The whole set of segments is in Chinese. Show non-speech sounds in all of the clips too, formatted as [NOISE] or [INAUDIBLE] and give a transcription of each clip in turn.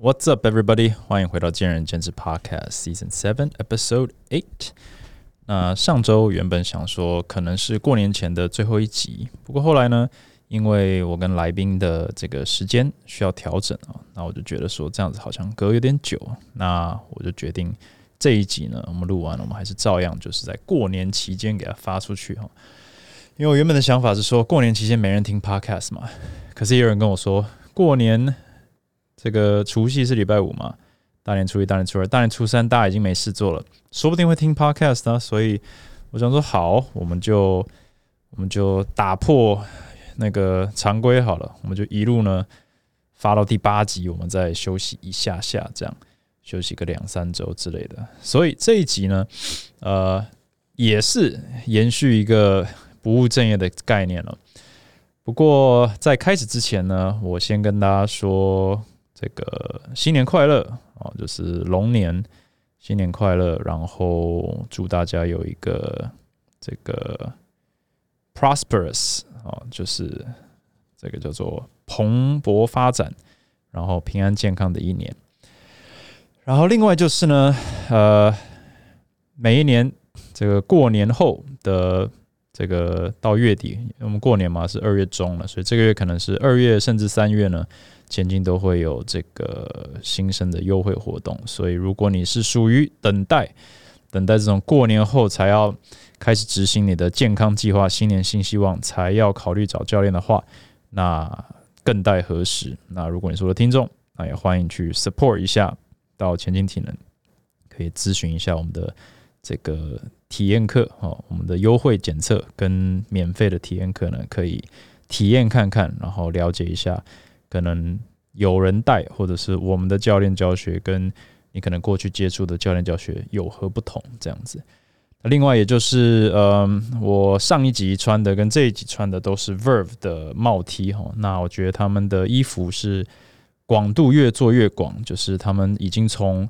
What's up, everybody？欢迎回到见仁见智 Podcast Season Seven Episode Eight。那上周原本想说可能是过年前的最后一集，不过后来呢，因为我跟来宾的这个时间需要调整啊，那我就觉得说这样子好像隔有点久，那我就决定这一集呢，我们录完了，我们还是照样就是在过年期间给它发出去哈。因为我原本的想法是说过年期间没人听 Podcast 嘛，可是也有人跟我说过年。这个除夕是礼拜五嘛？大年初一、大年初二、大年初三，大家已经没事做了，说不定会听 podcast 呢。所以我想说，好，我们就我们就打破那个常规好了，我们就一路呢发到第八集，我们再休息一下下，这样休息个两三周之类的。所以这一集呢，呃，也是延续一个不务正业的概念了。不过在开始之前呢，我先跟大家说。这个新年快乐啊，就是龙年新年快乐，然后祝大家有一个这个 prosperous 啊，就是这个叫做蓬勃发展，然后平安健康的一年。然后另外就是呢，呃，每一年这个过年后的这个到月底，我们过年嘛是二月中了，所以这个月可能是二月甚至三月呢。前进都会有这个新生的优惠活动，所以如果你是属于等待、等待这种过年后才要开始执行你的健康计划、新年新希望才要考虑找教练的话，那更待何时？那如果你是我的听众，那也欢迎去 support 一下到前进体能，可以咨询一下我们的这个体验课哦，我们的优惠检测跟免费的体验课呢，可以体验看看，然后了解一下。可能有人带，或者是我们的教练教学，跟你可能过去接触的教练教学有何不同？这样子。那另外，也就是，嗯，我上一集穿的跟这一集穿的都是 Verve 的帽 T 哈。那我觉得他们的衣服是广度越做越广，就是他们已经从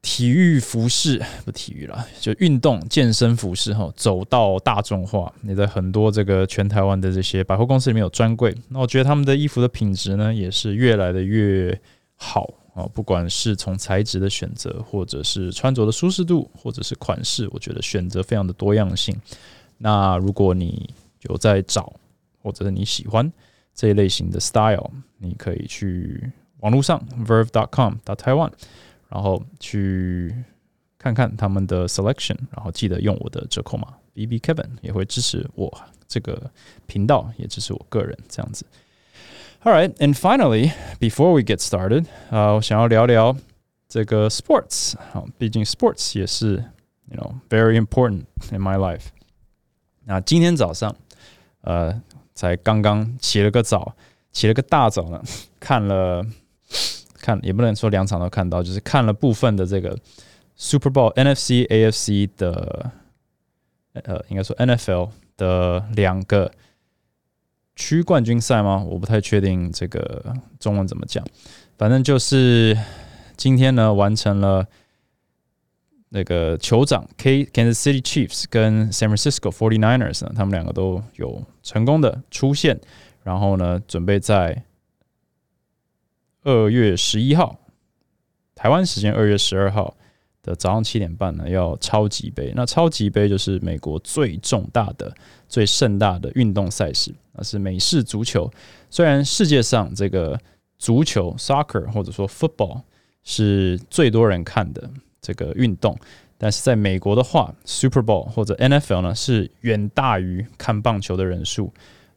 体育服饰 [SIGHS] 不体育了，就运动健身服饰哈，走到大众化。你在很多这个全台湾的这些百货公司里面有专柜，那我觉得他们的衣服的品质呢，也是越来的越好啊。不管是从材质的选择，或者是穿着的舒适度，或者是款式，我觉得选择非常的多样性。那如果你有在找，或者是你喜欢这一类型的 style，你可以去网络上 verve.com 打台湾。然后去看看他们的 selection，然后记得用我的折扣码 B B Kevin 也会支持我这个频道，也支持我个人这样子。All right, and finally, before we get started，啊，我想要聊聊这个 sports，好，毕竟 sports 也是 you know very important in my life。那今天早上，呃，才刚刚起了个早，起了个大早呢，看了。 看也不能说两场都看到，就是看了部分的这个 Super Bowl NFC AFC 的，呃，应该说 NFL 的两个区冠军赛吗？我不太确定这个中文怎么讲。反正就是今天呢，完成了那个酋长 K Kansas City Chiefs 跟 San Francisco Forty Niners 呢，他们两个都有成功的出现，然后呢，准备在。二月十一号，台湾时间二月十二号的早上七点半呢，要超级杯。那超级杯就是美国最重大的、最盛大的运动赛事，那是美式足球。虽然世界上这个足球 （soccer） 或者说 football 是最多人看的这个运动，但是在美国的话，Super Bowl 或者 NFL 呢是远大于看棒球的人数。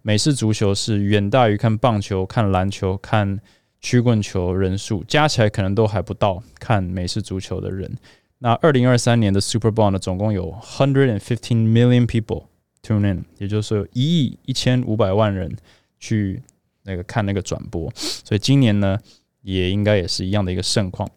美式足球是远大于看棒球、看篮球、看。曲棍球人数加起来可能都还不到看美式足球的人。那二零二三年的 Super Bowl 呢，总共有 hundred and fifteen million people tune in，也就是说有一亿一千五百万人去那个看那个转播。所以今年呢，也应该也是一样的一个盛况。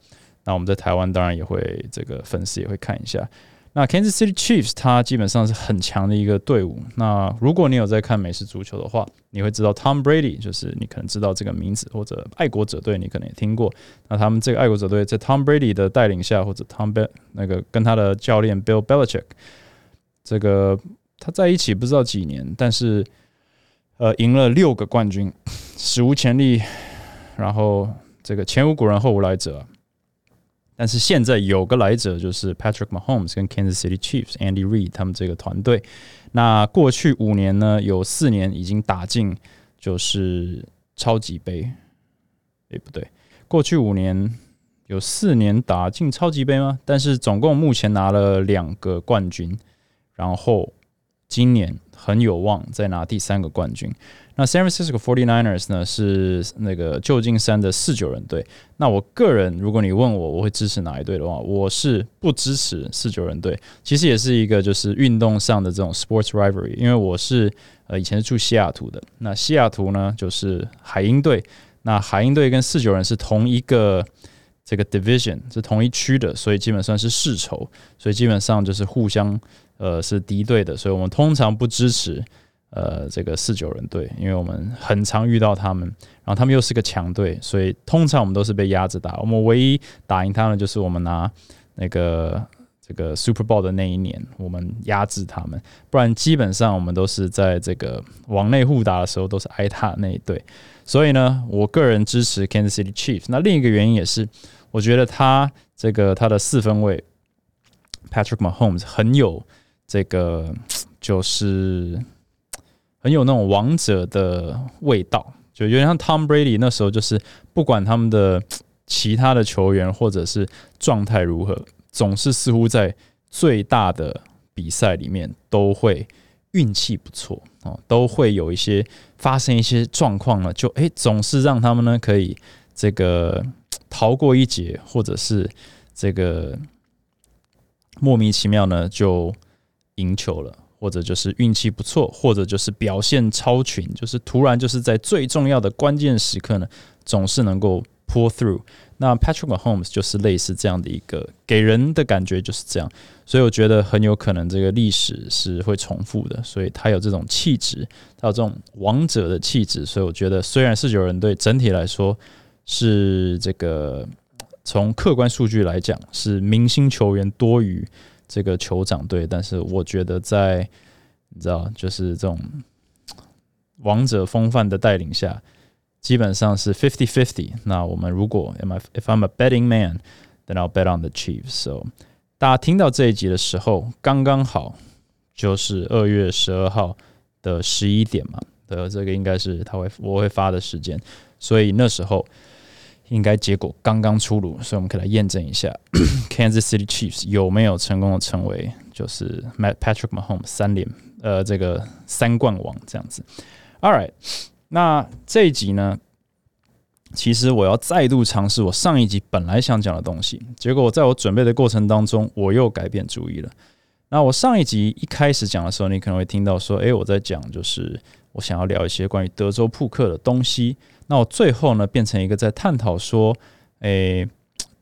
那我们在台湾当然也会这个粉丝也会看一下。那 Kansas City Chiefs 它基本上是很强的一个队伍。那如果你有在看美式足球的话，你会知道 Tom Brady，就是你可能知道这个名字，或者爱国者队你可能也听过。那他们这个爱国者队在 Tom Brady 的带领下，或者 Tom Be 那个跟他的教练 Bill Belichick，这个他在一起不知道几年，但是呃赢了六个冠军，史无前例。然后这个前无古人后无来者。但是现在有个来者，就是 Patrick Mahomes 跟 Kansas City Chiefs Andy Reid 他们这个团队。那过去五年呢，有四年已经打进就是超级杯。诶，不对，过去五年有四年打进超级杯吗？但是总共目前拿了两个冠军，然后今年很有望再拿第三个冠军。那 San Francisco Forty Niners 呢是那个旧金山的四九人队。那我个人，如果你问我我会支持哪一队的话，我是不支持四九人队。其实也是一个就是运动上的这种 sports rivalry，因为我是呃以前是住西雅图的。那西雅图呢就是海鹰队，那海鹰队跟四九人是同一个这个 division 是同一区的，所以基本上是世仇，所以基本上就是互相呃是敌对的，所以我们通常不支持。呃，这个四九人队，因为我们很常遇到他们，然后他们又是个强队，所以通常我们都是被压着打。我们唯一打赢他们，就是我们拿那个这个 Super Bowl 的那一年，我们压制他们。不然基本上我们都是在这个往内互打的时候，都是挨打那一队。所以呢，我个人支持 Kansas City Chiefs。那另一个原因也是，我觉得他这个他的四分位 Patrick Mahomes 很有这个就是。很有那种王者的味道，就有点像 Tom Brady 那时候，就是不管他们的其他的球员或者是状态如何，总是似乎在最大的比赛里面都会运气不错哦，都会有一些发生一些状况呢，就诶总是让他们呢可以这个逃过一劫，或者是这个莫名其妙呢就赢球了。或者就是运气不错，或者就是表现超群，就是突然就是在最重要的关键时刻呢，总是能够 pull through。那 Patrick Mahomes 就是类似这样的一个，给人的感觉就是这样，所以我觉得很有可能这个历史是会重复的，所以他有这种气质，他有这种王者的气质，所以我觉得虽然四九人队整体来说是这个从客观数据来讲是明星球员多于。这个酋长队，但是我觉得在你知道，就是这种王者风范的带领下，基本上是 fifty fifty。那我们如果 if I'm a betting man, then I'll bet on the Chiefs. So 大家听到这一集的时候，刚刚好就是二月十二号的十一点嘛的这个应该是他会我会发的时间，所以那时候。应该结果刚刚出炉，所以我们可以来验证一下，[CLEARS THROAT] Kansas City Chiefs 有没有成功的成为就是 Matt Patrick Mahomes 三连呃这个三冠王这样子。All right，那这一集呢，其实我要再度尝试我上一集本来想讲的东西，结果我在我准备的过程当中，我又改变主意了。那我上一集一开始讲的时候，你可能会听到说，诶，我在讲就是我想要聊一些关于德州扑克的东西。那我最后呢，变成一个在探讨说，诶，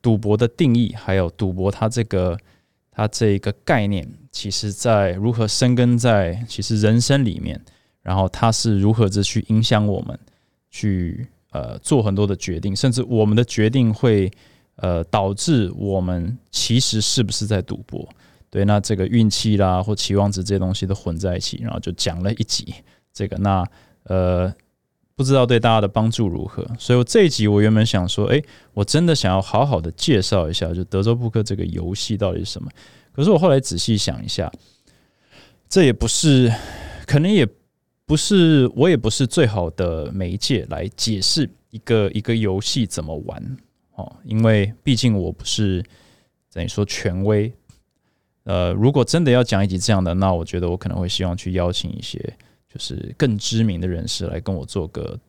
赌博的定义，还有赌博它这个它这一个概念，其实在如何生根在其实人生里面，然后它是如何的去影响我们，去呃做很多的决定，甚至我们的决定会呃导致我们其实是不是在赌博？对，那这个运气啦或期望值这些东西都混在一起，然后就讲了一集这个，那呃。不知道对大家的帮助如何，所以我这一集我原本想说，诶，我真的想要好好的介绍一下，就德州扑克这个游戏到底是什么。可是我后来仔细想一下，这也不是，可能也不是，我也不是最好的媒介来解释一个一个游戏怎么玩哦，因为毕竟我不是等于说权威。呃，如果真的要讲一集这样的，那我觉得我可能会希望去邀请一些。就是更知名的人士来跟我做个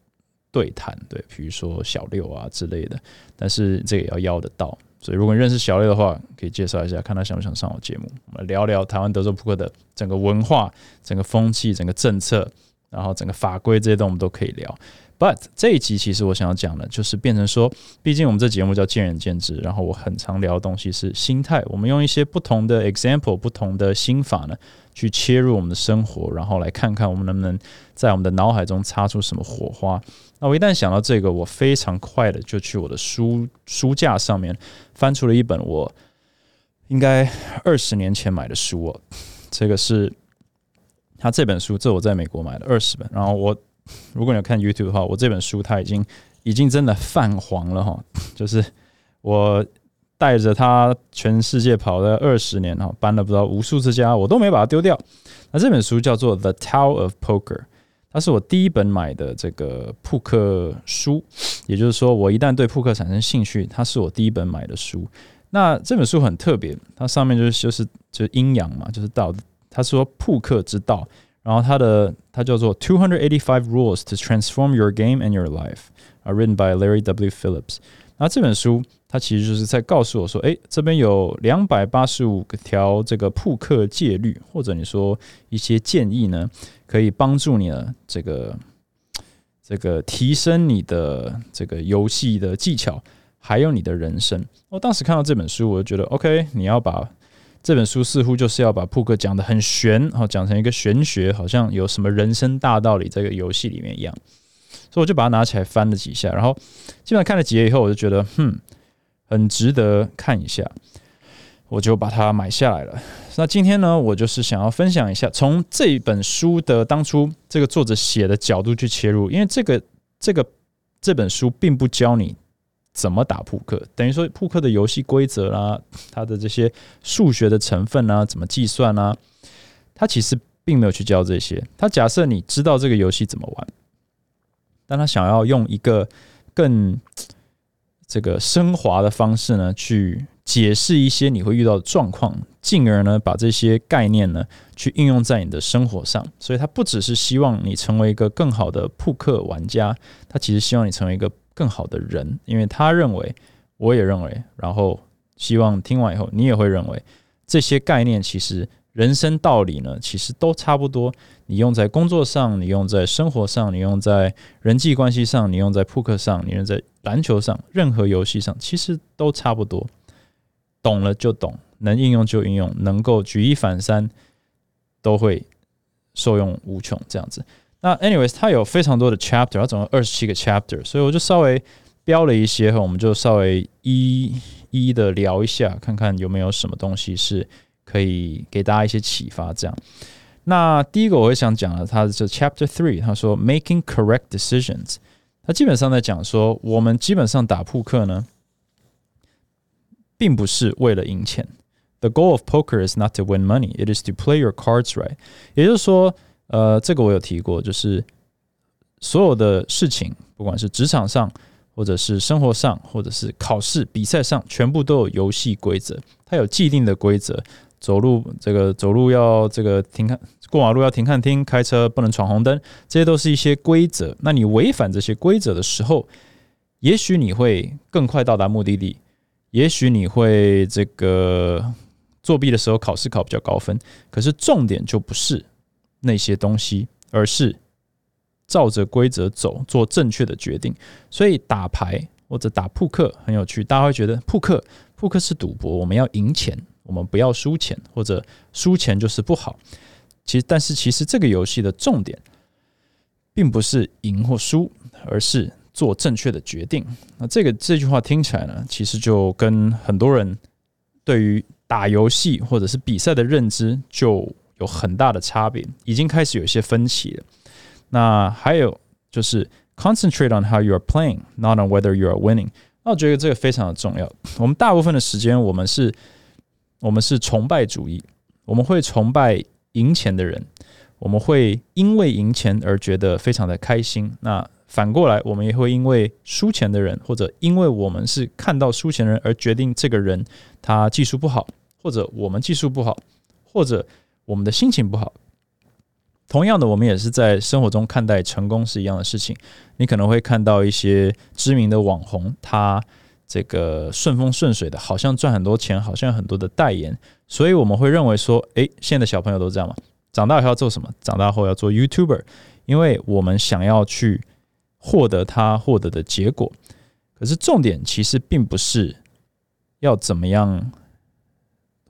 对谈，对，比如说小六啊之类的，但是这也要邀得到，所以如果你认识小六的话，可以介绍一下，看他想不想上我节目，我们聊聊台湾德州扑克的整个文化、整个风气、整个政策，然后整个法规这些东西我们都可以聊。But 这一集其实我想要讲的，就是变成说，毕竟我们这节目叫见仁见智，然后我很常聊的东西是心态。我们用一些不同的 example、不同的心法呢，去切入我们的生活，然后来看看我们能不能在我们的脑海中擦出什么火花。那我一旦想到这个，我非常快的就去我的书书架上面翻出了一本我应该二十年前买的书哦。这个是他这本书，这我在美国买的二十本，然后我。如果你要看 YouTube 的话，我这本书它已经已经真的泛黄了哈，就是我带着它全世界跑了二十年哈，搬了不知道无数次家，我都没把它丢掉。那这本书叫做《The Tao of Poker》，它是我第一本买的这个扑克书，也就是说，我一旦对扑克产生兴趣，它是我第一本买的书。那这本书很特别，它上面就是就是就是阴阳嘛，就是道。他说扑克之道，然后它的它叫做 Two Hundred Eighty Five Rules to Transform Your Game and Your Life，啊，written by Larry W. Phillips。那这本书它其实就是在告诉我说，诶，这边有两百八十五条这个扑克戒律，或者你说一些建议呢，可以帮助你呢这个这个提升你的这个游戏的技巧。还有你的人生。我当时看到这本书，我就觉得，OK，你要把这本书似乎就是要把扑克讲的很玄，好讲成一个玄学，好像有什么人生大道理这个游戏里面一样。所以我就把它拿起来翻了几下，然后基本上看了几页以后，我就觉得，哼，很值得看一下，我就把它买下来了。那今天呢，我就是想要分享一下，从这本书的当初这个作者写的角度去切入，因为这个这个这本书并不教你。怎么打扑克？等于说扑克的游戏规则啦，它的这些数学的成分啊，怎么计算啊？他其实并没有去教这些。他假设你知道这个游戏怎么玩，但他想要用一个更这个升华的方式呢，去解释一些你会遇到的状况，进而呢把这些概念呢去应用在你的生活上。所以，他不只是希望你成为一个更好的扑克玩家，他其实希望你成为一个。更好的人，因为他认为，我也认为，然后希望听完以后你也会认为，这些概念其实人生道理呢，其实都差不多。你用在工作上，你用在生活上，你用在人际关系上，你用在扑克上，你用在篮球上，任何游戏上，其实都差不多。懂了就懂，能应用就应用，能够举一反三，都会受用无穷。这样子。那，anyways，它有非常多的 chapter，它总共二十七个 chapter，所以我就稍微标了一些，我们就稍微一一的聊一下，看看有没有什么东西是可以给大家一些启发。这样，那第一个我会想讲的，它是 chapter three，他说 making correct decisions，他基本上在讲说，我们基本上打扑克呢，并不是为了赢钱。The goal of poker is not to win money; it is to play your cards right。也就是说。呃，这个我有提过，就是所有的事情，不管是职场上，或者是生活上，或者是考试比赛上，全部都有游戏规则，它有既定的规则。走路这个走路要这个停看，过马路要停看厅，开车不能闯红灯，这些都是一些规则。那你违反这些规则的时候，也许你会更快到达目的地，也许你会这个作弊的时候考试考比较高分。可是重点就不是。那些东西，而是照着规则走，做正确的决定。所以打牌或者打扑克很有趣，大家会觉得扑克扑克是赌博，我们要赢钱，我们不要输钱，或者输钱就是不好。其实，但是其实这个游戏的重点，并不是赢或输，而是做正确的决定。那这个这句话听起来呢，其实就跟很多人对于打游戏或者是比赛的认知就。有很大的差别，已经开始有一些分歧了。那还有就是 concentrate on how you are playing, not on whether you are winning。那我觉得这个非常的重要。我们大部分的时间，我们是，我们是崇拜主义，我们会崇拜赢钱的人，我们会因为赢钱而觉得非常的开心。那反过来，我们也会因为输钱的人，或者因为我们是看到输钱的人而决定这个人他技术不好，或者我们技术不好，或者。我们的心情不好，同样的，我们也是在生活中看待成功是一样的事情。你可能会看到一些知名的网红，他这个顺风顺水的，好像赚很多钱，好像有很多的代言，所以我们会认为说，诶，现在的小朋友都这样嘛？长大后要做什么？长大后要做 YouTuber，因为我们想要去获得他获得的结果。可是重点其实并不是要怎么样。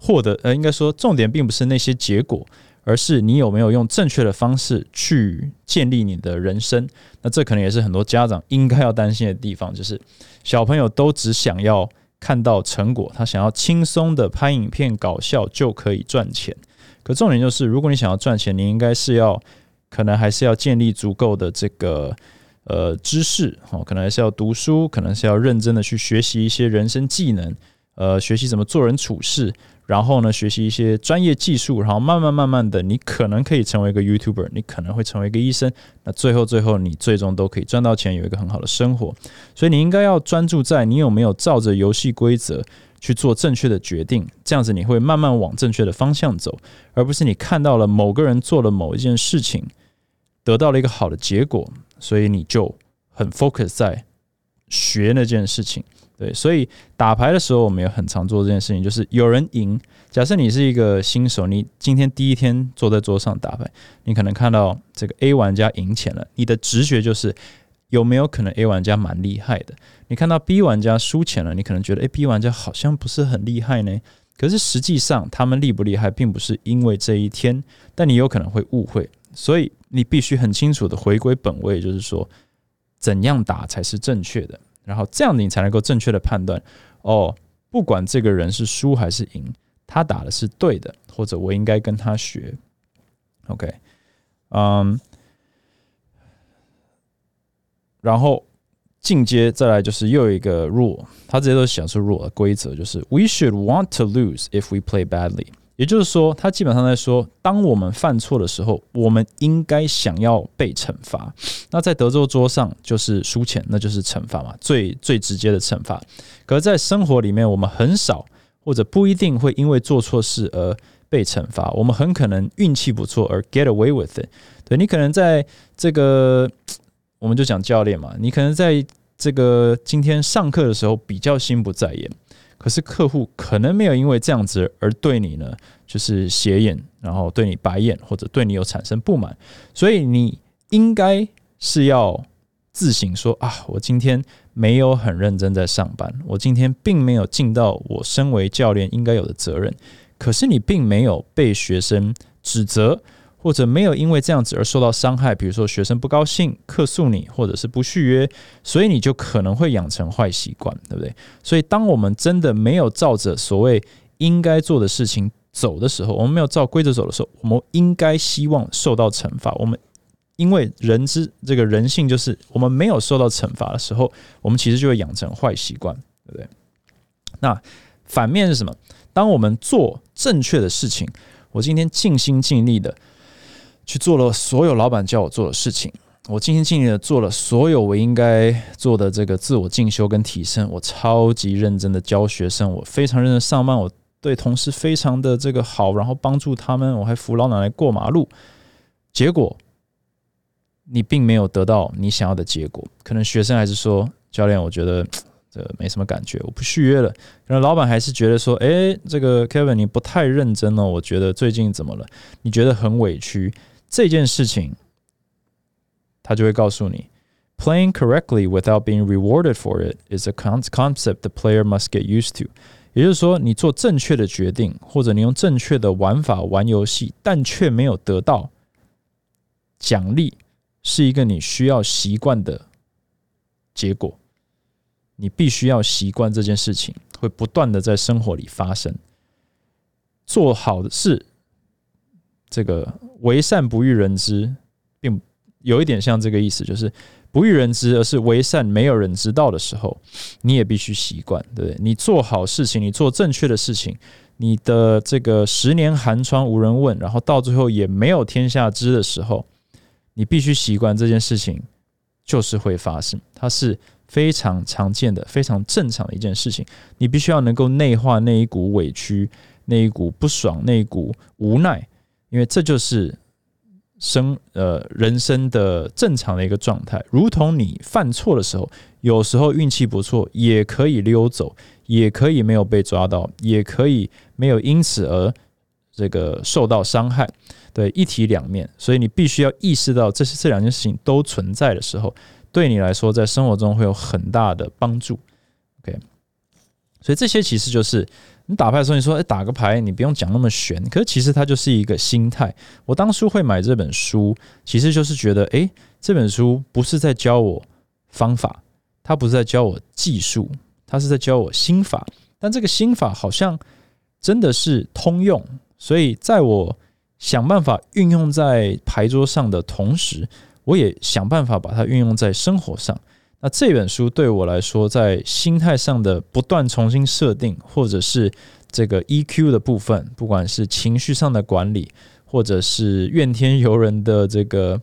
获得呃，应该说重点并不是那些结果，而是你有没有用正确的方式去建立你的人生。那这可能也是很多家长应该要担心的地方，就是小朋友都只想要看到成果，他想要轻松的拍影片搞笑就可以赚钱。可重点就是，如果你想要赚钱，你应该是要可能还是要建立足够的这个呃知识哦，可能还是要读书，可能是要认真的去学习一些人生技能，呃，学习怎么做人处事。然后呢，学习一些专业技术，然后慢慢慢慢的，你可能可以成为一个 YouTuber，你可能会成为一个医生。那最后最后，你最终都可以赚到钱，有一个很好的生活。所以你应该要专注在你有没有照着游戏规则去做正确的决定，这样子你会慢慢往正确的方向走，而不是你看到了某个人做了某一件事情，得到了一个好的结果，所以你就很 focus 在学那件事情。对，所以打牌的时候，我们也很常做这件事情，就是有人赢。假设你是一个新手，你今天第一天坐在桌上打牌，你可能看到这个 A 玩家赢钱了，你的直觉就是有没有可能 A 玩家蛮厉害的？你看到 B 玩家输钱了，你可能觉得诶 B 玩家好像不是很厉害呢。可是实际上他们厉不厉害，并不是因为这一天，但你有可能会误会。所以你必须很清楚的回归本位，就是说怎样打才是正确的。然后这样你才能够正确的判断哦，不管这个人是输还是赢，他打的是对的，或者我应该跟他学。OK，嗯，然后进阶再来就是又有一个 rule，他这些都是想出 rule 的规则，就是 We should want to lose if we play badly。也就是说，他基本上在说，当我们犯错的时候，我们应该想要被惩罚。那在德州桌上就是输钱，那就是惩罚嘛，最最直接的惩罚。可是，在生活里面，我们很少或者不一定会因为做错事而被惩罚。我们很可能运气不错而 get away with it。对你可能在这个，我们就讲教练嘛，你可能在这个今天上课的时候比较心不在焉。可是客户可能没有因为这样子而对你呢，就是斜眼，然后对你白眼，或者对你有产生不满，所以你应该是要自省说啊，我今天没有很认真在上班，我今天并没有尽到我身为教练应该有的责任。可是你并没有被学生指责。或者没有因为这样子而受到伤害，比如说学生不高兴、客诉你，或者是不续约，所以你就可能会养成坏习惯，对不对？所以当我们真的没有照着所谓应该做的事情走的时候，我们没有照规则走的时候，我们应该希望受到惩罚。我们因为人之这个人性，就是我们没有受到惩罚的时候，我们其实就会养成坏习惯，对不对？那反面是什么？当我们做正确的事情，我今天尽心尽力的。去做了所有老板叫我做的事情，我尽心尽力的做了所有我应该做的这个自我进修跟提升。我超级认真的教学生，我非常认真上班，我对同事非常的这个好，然后帮助他们，我还扶老奶奶过马路。结果你并没有得到你想要的结果，可能学生还是说教练，我觉得这没什么感觉，我不续约了。可能老板还是觉得说，诶，这个 Kevin 你不太认真哦，我觉得最近怎么了？你觉得很委屈。这件事情，他就会告诉你，playing correctly without being rewarded for it is a concept the player must get used to。也就是说，你做正确的决定，或者你用正确的玩法玩游戏，但却没有得到奖励，是一个你需要习惯的结果。你必须要习惯这件事情，会不断的在生活里发生。做好的事。这个为善不欲人知，并有一点像这个意思，就是不欲人知，而是为善没有人知道的时候，你也必须习惯，对不对？你做好事情，你做正确的事情，你的这个十年寒窗无人问，然后到最后也没有天下知的时候，你必须习惯这件事情就是会发生，它是非常常见的、非常正常的一件事情。你必须要能够内化那一股委屈、那一股不爽、那一股无奈。因为这就是生呃人生的正常的一个状态，如同你犯错的时候，有时候运气不错，也可以溜走，也可以没有被抓到，也可以没有因此而这个受到伤害，对，一体两面，所以你必须要意识到，这是这两件事情都存在的时候，对你来说，在生活中会有很大的帮助。OK，所以这些其实就是。打牌的时候，你说哎，打个牌，你不用讲那么玄。可是其实它就是一个心态。我当初会买这本书，其实就是觉得，哎，这本书不是在教我方法，它不是在教我技术，它是在教我心法。但这个心法好像真的是通用，所以在我想办法运用在牌桌上的同时，我也想办法把它运用在生活上。那这本书对我来说，在心态上的不断重新设定，或者是这个 EQ 的部分，不管是情绪上的管理，或者是怨天尤人的这个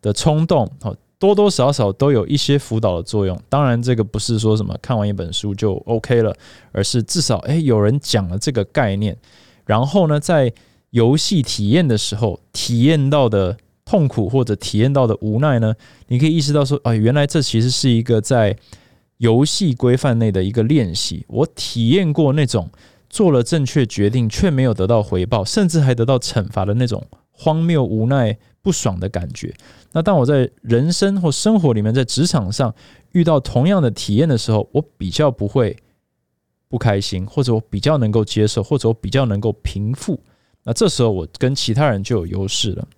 的冲动，哦，多多少少都有一些辅导的作用。当然，这个不是说什么看完一本书就 OK 了，而是至少诶有人讲了这个概念，然后呢，在游戏体验的时候体验到的。痛苦或者体验到的无奈呢？你可以意识到说，哎，原来这其实是一个在游戏规范内的一个练习。我体验过那种做了正确决定却没有得到回报，甚至还得到惩罚的那种荒谬、无奈、不爽的感觉。那当我在人生或生活里面，在职场上遇到同样的体验的时候，我比较不会不开心，或者我比较能够接受，或者我比较能够平复。那这时候我跟其他人就有优势了。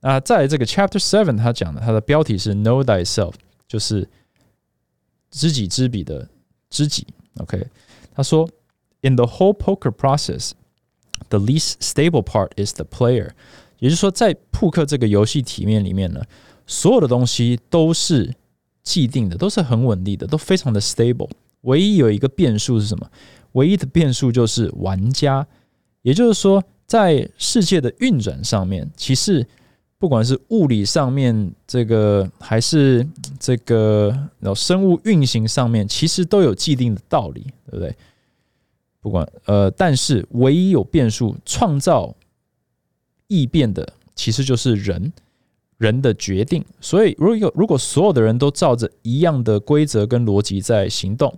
那在这个 Chapter Seven，他讲的，他的标题是 Know Thyself，就是知己知彼的知己。OK，他说，In the whole poker process，the least stable part is the player。也就是说，在扑克这个游戏体面里面呢，所有的东西都是既定的，都是很稳定的，都非常的 stable。唯一有一个变数是什么？唯一的变数就是玩家。也就是说，在世界的运转上面，其实不管是物理上面这个，还是这个然后生物运行上面，其实都有既定的道理，对不对？不管呃，但是唯一有变数、创造异变的，其实就是人人的决定。所以，如果有如果所有的人都照着一样的规则跟逻辑在行动，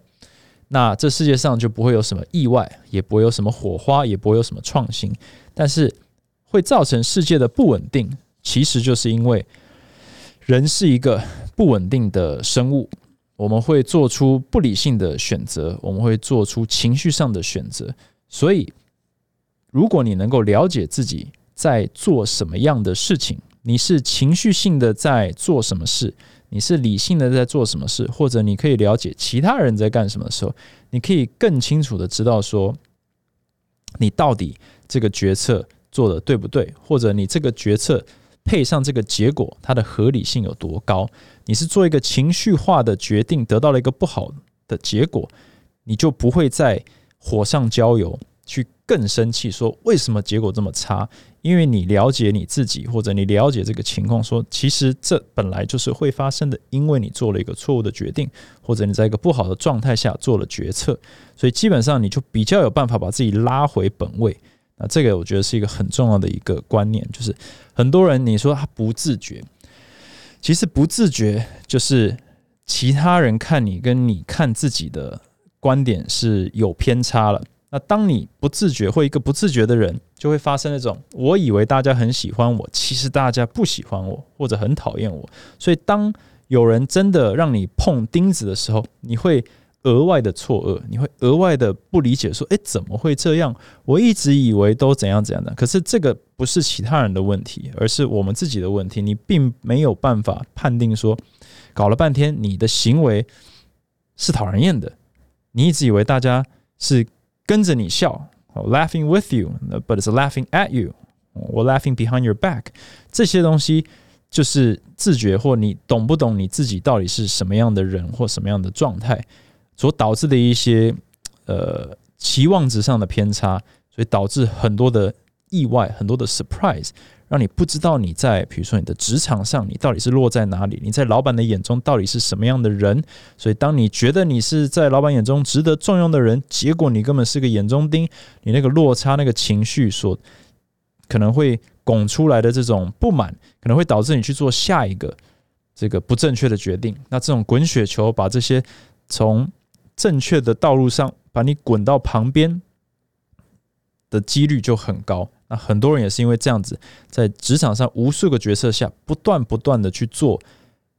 那这世界上就不会有什么意外，也不会有什么火花，也不会有什么创新。但是会造成世界的不稳定。其实就是因为人是一个不稳定的生物，我们会做出不理性的选择，我们会做出情绪上的选择。所以，如果你能够了解自己在做什么样的事情，你是情绪性的在做什么事，你是理性的在做什么事，或者你可以了解其他人在干什么的时候，你可以更清楚的知道说，你到底这个决策做的对不对，或者你这个决策。配上这个结果，它的合理性有多高？你是做一个情绪化的决定，得到了一个不好的结果，你就不会再火上浇油，去更生气，说为什么结果这么差？因为你了解你自己，或者你了解这个情况，说其实这本来就是会发生的，因为你做了一个错误的决定，或者你在一个不好的状态下做了决策，所以基本上你就比较有办法把自己拉回本位。啊这个我觉得是一个很重要的一个观念，就是很多人你说他不自觉，其实不自觉就是其他人看你跟你看自己的观点是有偏差了。那当你不自觉或一个不自觉的人，就会发生那种我以为大家很喜欢我，其实大家不喜欢我或者很讨厌我。所以当有人真的让你碰钉子的时候，你会。额外的错愕，你会额外的不理解，说：“诶，怎么会这样？我一直以为都怎样怎样的。可是这个不是其他人的问题，而是我们自己的问题。你并没有办法判定说，搞了半天你的行为是讨人厌的。你一直以为大家是跟着你笑，laughing with you，but it's laughing at you，我 laughing behind your back。这些东西就是自觉或你懂不懂你自己到底是什么样的人或什么样的状态。”所导致的一些呃期望值上的偏差，所以导致很多的意外，很多的 surprise，让你不知道你在比如说你的职场上，你到底是落在哪里？你在老板的眼中到底是什么样的人？所以当你觉得你是在老板眼中值得重用的人，结果你根本是个眼中钉，你那个落差、那个情绪所可能会拱出来的这种不满，可能会导致你去做下一个这个不正确的决定。那这种滚雪球把这些从正确的道路上把你滚到旁边的几率就很高。那很多人也是因为这样子，在职场上无数个角色下，不断不断的去做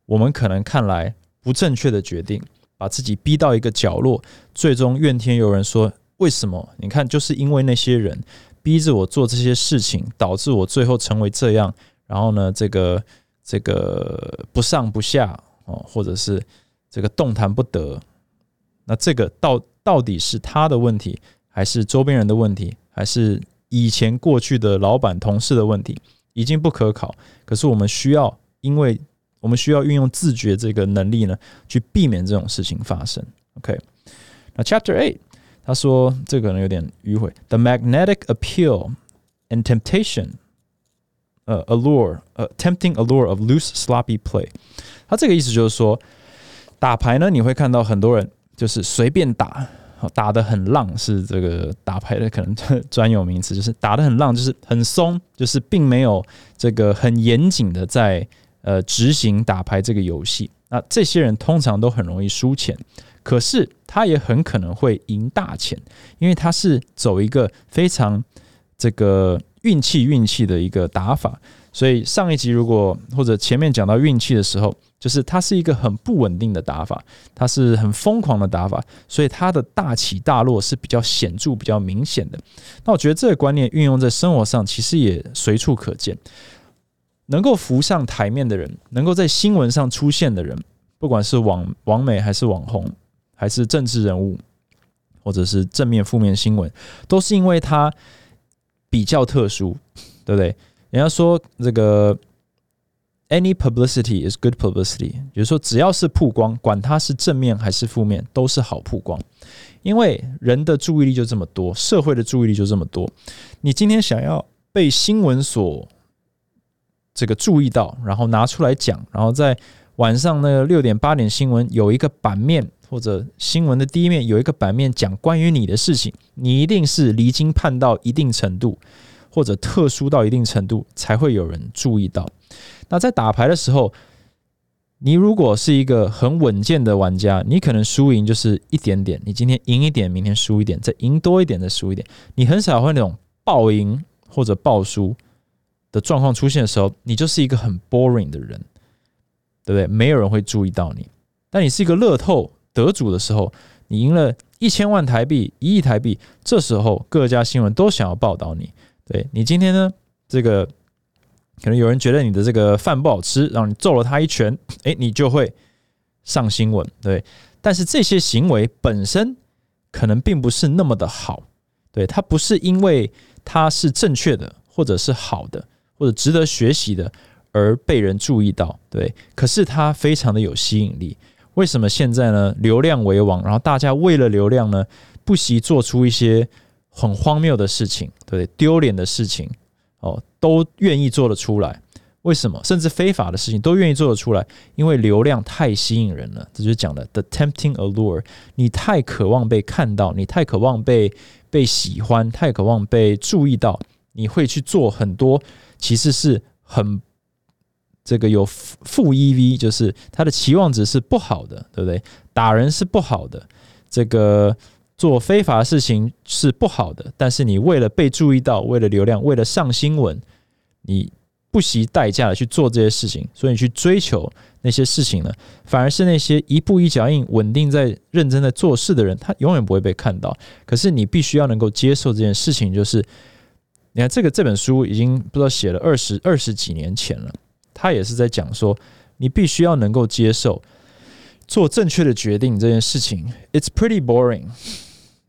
我们可能看来不正确的决定，把自己逼到一个角落，最终怨天尤人，说为什么？你看，就是因为那些人逼着我做这些事情，导致我最后成为这样。然后呢，这个这个不上不下哦，或者是这个动弹不得。那这个到到底是他的问题，还是周边人的问题，还是以前过去的老板同事的问题，已经不可考。可是我们需要因为我们需要运用自觉这个能力呢，去避免这种事情发生。OK，那 Chapter Eight 他说这个可能有点迂回，The magnetic appeal and temptation，呃，allure，呃，tempting allure of loose sloppy play。他这个意思就是说，打牌呢，你会看到很多人就是随便打。打得很浪是这个打牌的可能 [LAUGHS] 专有名词，就是打得很浪，就是很松，就是并没有这个很严谨的在呃执行打牌这个游戏。那这些人通常都很容易输钱，可是他也很可能会赢大钱，因为他是走一个非常这个运气运气的一个打法。所以上一集如果或者前面讲到运气的时候。就是它是一个很不稳定的打法，它是很疯狂的打法，所以它的大起大落是比较显著、比较明显的。那我觉得这个观念运用在生活上，其实也随处可见。能够浮上台面的人，能够在新闻上出现的人，不管是网网美还是网红，还是政治人物，或者是正面负面新闻，都是因为他比较特殊，对不对？人家说这个。Any publicity is good publicity，比如说只要是曝光，管它是正面还是负面，都是好曝光。因为人的注意力就这么多，社会的注意力就这么多。你今天想要被新闻所这个注意到，然后拿出来讲，然后在晚上那个六点八点新闻有一个版面，或者新闻的第一面有一个版面讲关于你的事情，你一定是离经叛道一定程度，或者特殊到一定程度，才会有人注意到。那在打牌的时候，你如果是一个很稳健的玩家，你可能输赢就是一点点。你今天赢一点，明天输一点，再赢多一点，再输一点。你很少会那种爆赢或者爆输的状况出现的时候，你就是一个很 boring 的人，对不对？没有人会注意到你。但你是一个乐透得主的时候，你赢了一千万台币、一亿台币，这时候各家新闻都想要报道你。对你今天呢，这个。可能有人觉得你的这个饭不好吃，让你揍了他一拳，诶，你就会上新闻，对。但是这些行为本身可能并不是那么的好，对，它不是因为它是正确的，或者是好的，或者值得学习的而被人注意到，对。可是它非常的有吸引力。为什么现在呢？流量为王，然后大家为了流量呢，不惜做出一些很荒谬的事情，对不对，丢脸的事情。哦，都愿意做得出来，为什么？甚至非法的事情都愿意做得出来，因为流量太吸引人了。这就是讲的 the tempting allure。你太渴望被看到，你太渴望被被喜欢，太渴望被注意到，你会去做很多其实是很这个有负 EV，就是它的期望值是不好的，对不对？打人是不好的，这个。做非法的事情是不好的，但是你为了被注意到，为了流量，为了上新闻，你不惜代价的去做这些事情，所以你去追求那些事情呢，反而是那些一步一脚印、稳定在认真的做事的人，他永远不会被看到。可是你必须要能够接受这件事情，就是你看这个这本书已经不知道写了二十二十几年前了，他也是在讲说，你必须要能够接受。做正确的决定这件事情，It's pretty boring.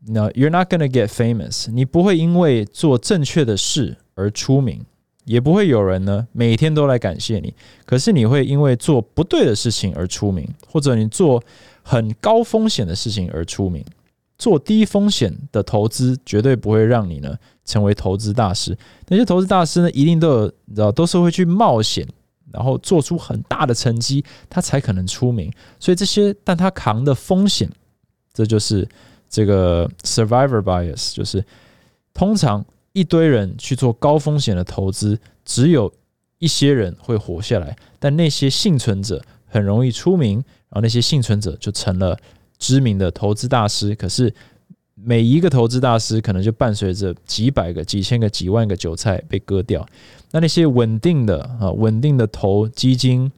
No, you're not gonna get famous. 你不会因为做正确的事而出名，也不会有人呢每天都来感谢你。可是你会因为做不对的事情而出名，或者你做很高风险的事情而出名。做低风险的投资绝对不会让你呢成为投资大师。那些投资大师呢，一定都有，你知道，都是会去冒险。然后做出很大的成绩，他才可能出名。所以这些，但他扛的风险，这就是这个 survivor bias，就是通常一堆人去做高风险的投资，只有一些人会活下来，但那些幸存者很容易出名，然后那些幸存者就成了知名的投资大师。可是每一个投资大师，可能就伴随着几百个、几千个、几万个韭菜被割掉。那那些稳定的啊，稳定的投基金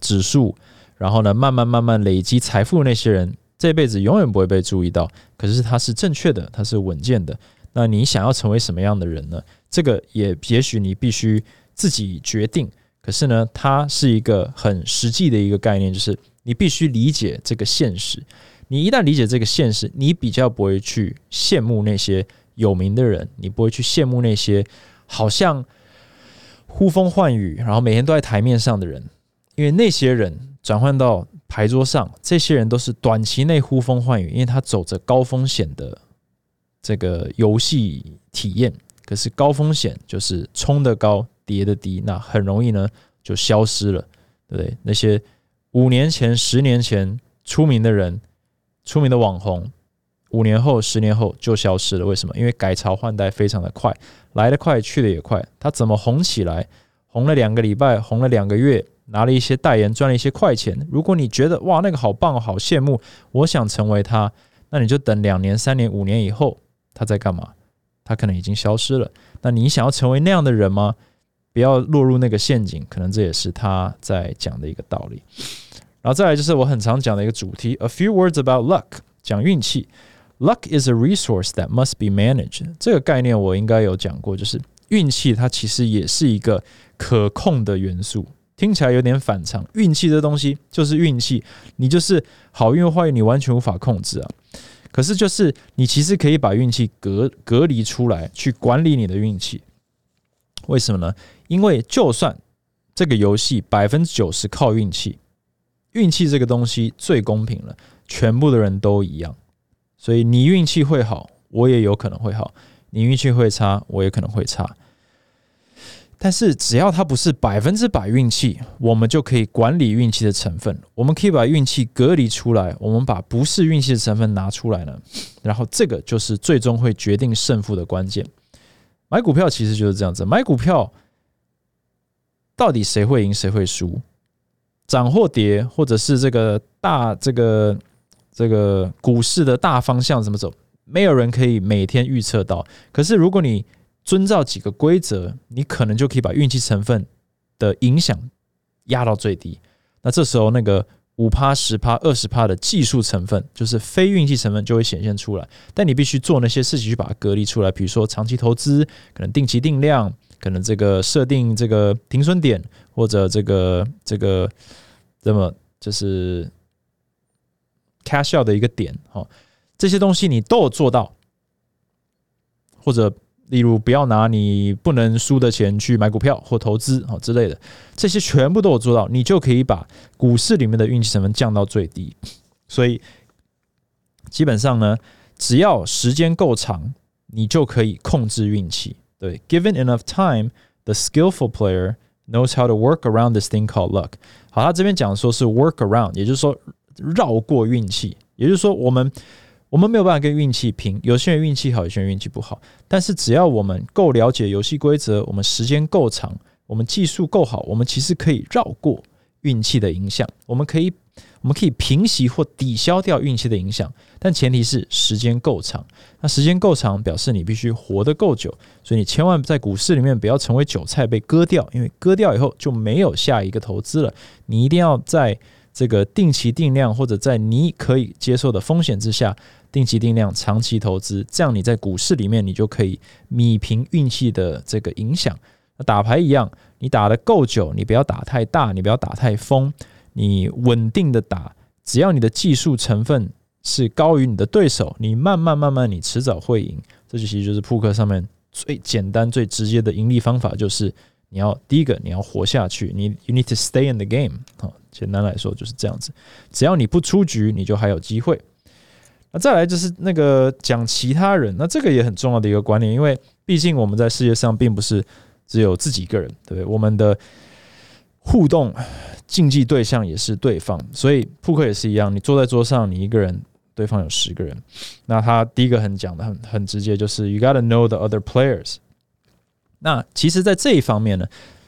指数，然后呢，慢慢慢慢累积财富的，那些人这辈子永远不会被注意到。可是他是正确的，他是稳健的。那你想要成为什么样的人呢？这个也也许你必须自己决定。可是呢，它是一个很实际的一个概念，就是你必须理解这个现实。你一旦理解这个现实，你比较不会去羡慕那些有名的人，你不会去羡慕那些好像。呼风唤雨，然后每天都在台面上的人，因为那些人转换到牌桌上，这些人都是短期内呼风唤雨，因为他走着高风险的这个游戏体验。可是高风险就是冲的高，跌的低，那很容易呢就消失了，对不对？那些五年前、十年前出名的人、出名的网红。五年后、十年后就消失了，为什么？因为改朝换代非常的快，来得快，去的也快。他怎么红起来？红了两个礼拜，红了两个月，拿了一些代言，赚了一些快钱。如果你觉得哇，那个好棒，好羡慕，我想成为他，那你就等两年、三年、五年以后，他在干嘛？他可能已经消失了。那你想要成为那样的人吗？不要落入那个陷阱。可能这也是他在讲的一个道理。然后再来就是我很常讲的一个主题：A few words about luck，讲运气。Luck is a resource that must be managed。这个概念我应该有讲过，就是运气它其实也是一个可控的元素。听起来有点反常，运气这东西就是运气，你就是好运坏运，你完全无法控制啊。可是就是你其实可以把运气隔隔离出来，去管理你的运气。为什么呢？因为就算这个游戏百分之九十靠运气，运气这个东西最公平了，全部的人都一样。所以你运气会好，我也有可能会好；你运气会差，我也可能会差。但是只要它不是百分之百运气，我们就可以管理运气的成分。我们可以把运气隔离出来，我们把不是运气的成分拿出来呢。然后这个就是最终会决定胜负的关键。买股票其实就是这样子，买股票到底谁会赢谁会输，涨或跌，或者是这个大这个。这个股市的大方向怎么走？没有人可以每天预测到。可是，如果你遵照几个规则，你可能就可以把运气成分的影响压到最低。那这时候，那个五趴、十趴、二十趴的技术成分，就是非运气成分，就会显现出来。但你必须做那些事情去把它隔离出来，比如说长期投资，可能定期定量，可能这个设定这个停损点，或者这个这个，那么就是。cash out 的一个点，哈，这些东西你都有做到，或者例如不要拿你不能输的钱去买股票或投资，哈之类的，这些全部都有做到，你就可以把股市里面的运气成分降到最低。所以基本上呢，只要时间够长，你就可以控制运气。对，given enough time，the skillful player knows how to work around this thing called luck。好，他这边讲说是 work around，也就是说。绕过运气，也就是说，我们我们没有办法跟运气拼。有些人运气好，有些人运气不好。但是只要我们够了解游戏规则，我们时间够长，我们技术够好，我们其实可以绕过运气的影响。我们可以我们可以平息或抵消掉运气的影响，但前提是时间够长。那时间够长，表示你必须活得够久。所以你千万在股市里面不要成为韭菜被割掉，因为割掉以后就没有下一个投资了。你一定要在。这个定期定量，或者在你可以接受的风险之下，定期定量长期投资，这样你在股市里面，你就可以米平运气的这个影响。打牌一样，你打的够久，你不要打太大，你不要打太疯，你稳定的打，只要你的技术成分是高于你的对手，你慢慢慢慢，你迟早会赢。这就其实就是扑克上面最简单、最直接的盈利方法，就是你要第一个你要活下去，你 you need to stay in the game 好。简单来说就是这样子，只要你不出局，你就还有机会。那再来就是那个讲其他人，那这个也很重要的一个观念，因为毕竟我们在世界上并不是只有自己一个人，对不对？我们的互动竞技对象也是对方，所以扑克也是一样，你坐在桌上，你一个人，对方有十个人。那他第一个很讲的很很直接，就是 you gotta know the other players。那其实，在这一方面呢，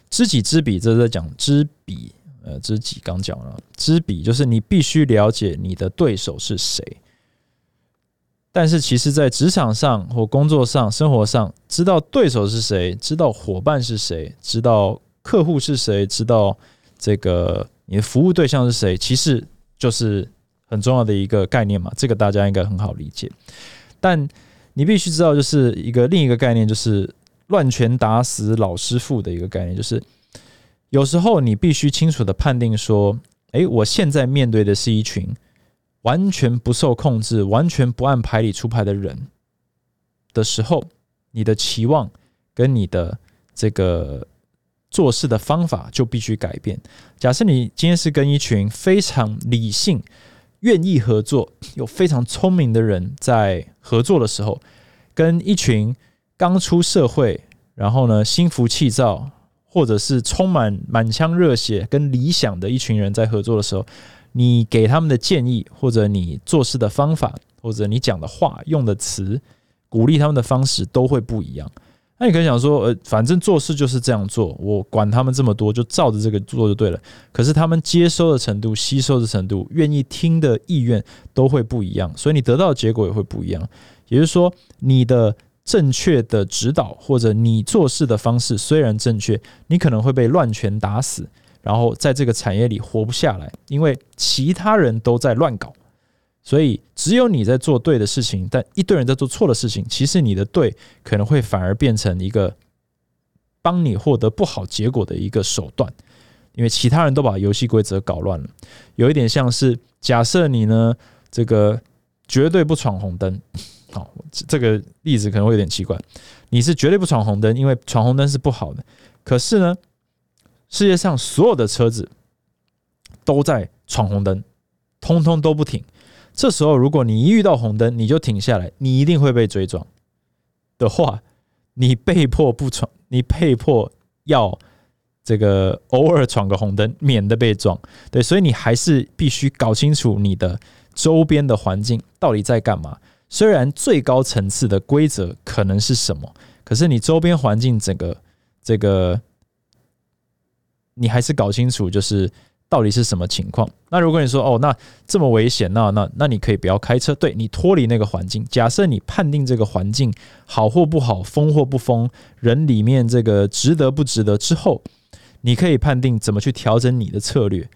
知己知彼，这是在讲知彼。呃，知己刚讲了，知彼就是你必须了解你的对手是谁。但是，其实，在职场上或工作上、生活上，知道对手是谁，知道伙伴是谁，知道客户是谁，知道这个你的服务对象是谁，其实就是很重要的一个概念嘛。这个大家应该很好理解。但你必须知道，就是一个另一个概念，就是乱拳打死老师傅的一个概念，就是。有时候你必须清楚的判定说，诶，我现在面对的是一群完全不受控制、完全不按牌理出牌的人的时候，你的期望跟你的这个做事的方法就必须改变。假设你今天是跟一群非常理性、愿意合作、又非常聪明的人在合作的时候，跟一群刚出社会，然后呢心浮气躁，或者是充满满腔热血跟理想的一群人在合作的时候，你给他们的建议，或者你做事的方法，或者你讲的话、用的词、鼓励他们的方式，都会不一样。那你可以想说，呃，反正做事就是这样做，我管他们这么多，就照着这个做就对了。可是他们接收的程度、吸收的程度、愿意听的意愿都会不一样，所以你得到的结果也会不一样。也就是说，你的正确的指导或者你做事的方式虽然正确，你可能会被乱拳打死，然后在这个产业里活不下来，因为其他人都在乱搞。所以只有你在做对的事情，但一堆人在做错的事情。其实你的对可能会反而变成一个帮你获得不好结果的一个手段，因为其他人都把游戏规则搞乱了。有一点像是假设你呢，这个绝对不闯红灯。好，这个例子可能会有点奇怪。你是绝对不闯红灯，因为闯红灯是不好的。可是呢，世界上所有的车子都在闯红灯，通通都不停。这时候，如果你一遇到红灯，你就停下来，你一定会被追撞的话，你被迫不闯，你被迫要这个偶尔闯个红灯，免得被撞。对，所以你还是必须搞清楚你的周边的环境到底在干嘛。虽然最高层次的规则可能是什么，可是你周边环境整个这个，你还是搞清楚，就是。到底是什么情况？那如果你说哦，那这么危险，那那那你可以不要开车，对你脱离那个环境。假设你判定这个环境好或不好，疯或不疯，人里面这个值得不值得之后，你可以判定怎么去调整你的策略。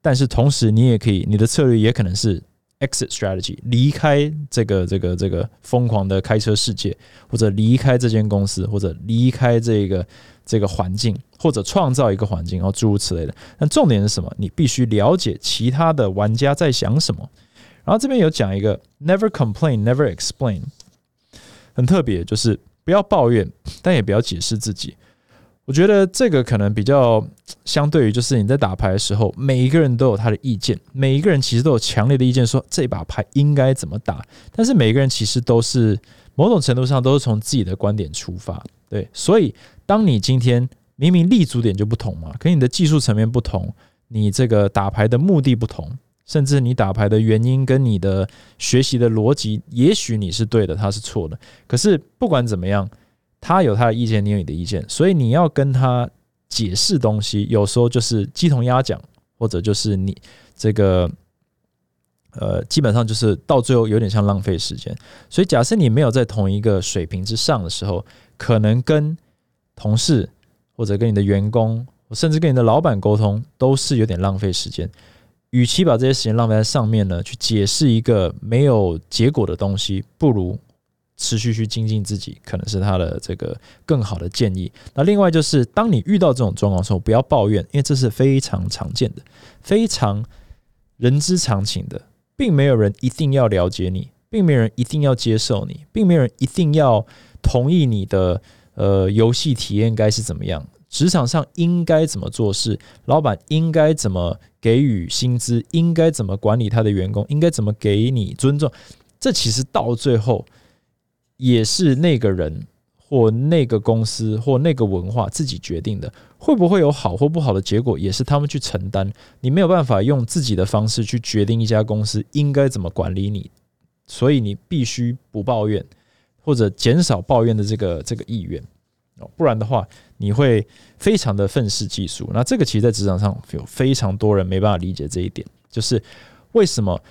但是同时，你也可以，你的策略也可能是 exit strategy，离开这个这个这个疯狂的开车世界，或者离开这间公司，或者离开这个。这个环境，或者创造一个环境，然后诸如此类的。那重点是什么？你必须了解其他的玩家在想什么。然后这边有讲一个 “never complain, never explain”，很特别，就是不要抱怨，但也不要解释自己。我觉得这个可能比较相对于，就是你在打牌的时候，每一个人都有他的意见，每一个人其实都有强烈的意见，说这把牌应该怎么打。但是每个人其实都是某种程度上都是从自己的观点出发，对，所以。当你今天明明立足点就不同嘛，可你的技术层面不同，你这个打牌的目的不同，甚至你打牌的原因跟你的学习的逻辑，也许你是对的，他是错的。可是不管怎么样，他有他的意见，你有你的意见，所以你要跟他解释东西，有时候就是鸡同鸭讲，或者就是你这个呃，基本上就是到最后有点像浪费时间。所以假设你没有在同一个水平之上的时候，可能跟同事或者跟你的员工，甚至跟你的老板沟通，都是有点浪费时间。与其把这些时间浪费在上面呢，去解释一个没有结果的东西，不如持续去精进自己，可能是他的这个更好的建议。那另外就是，当你遇到这种状况的时候，不要抱怨，因为这是非常常见的，非常人之常情的，并没有人一定要了解你，并没有人一定要接受你，并没有人一定要同意你的。呃，游戏体验该是怎么样？职场上应该怎么做事？老板应该怎么给予薪资？应该怎么管理他的员工？应该怎么给你尊重？这其实到最后也是那个人或那个公司或那个文化自己决定的。会不会有好或不好的结果，也是他们去承担。你没有办法用自己的方式去决定一家公司应该怎么管理你，所以你必须不抱怨。或者减少抱怨的这个这个意愿哦，不然的话你会非常的愤世嫉俗。那这个其实，在职场上有非常多人没办法理解这一点，就是为什么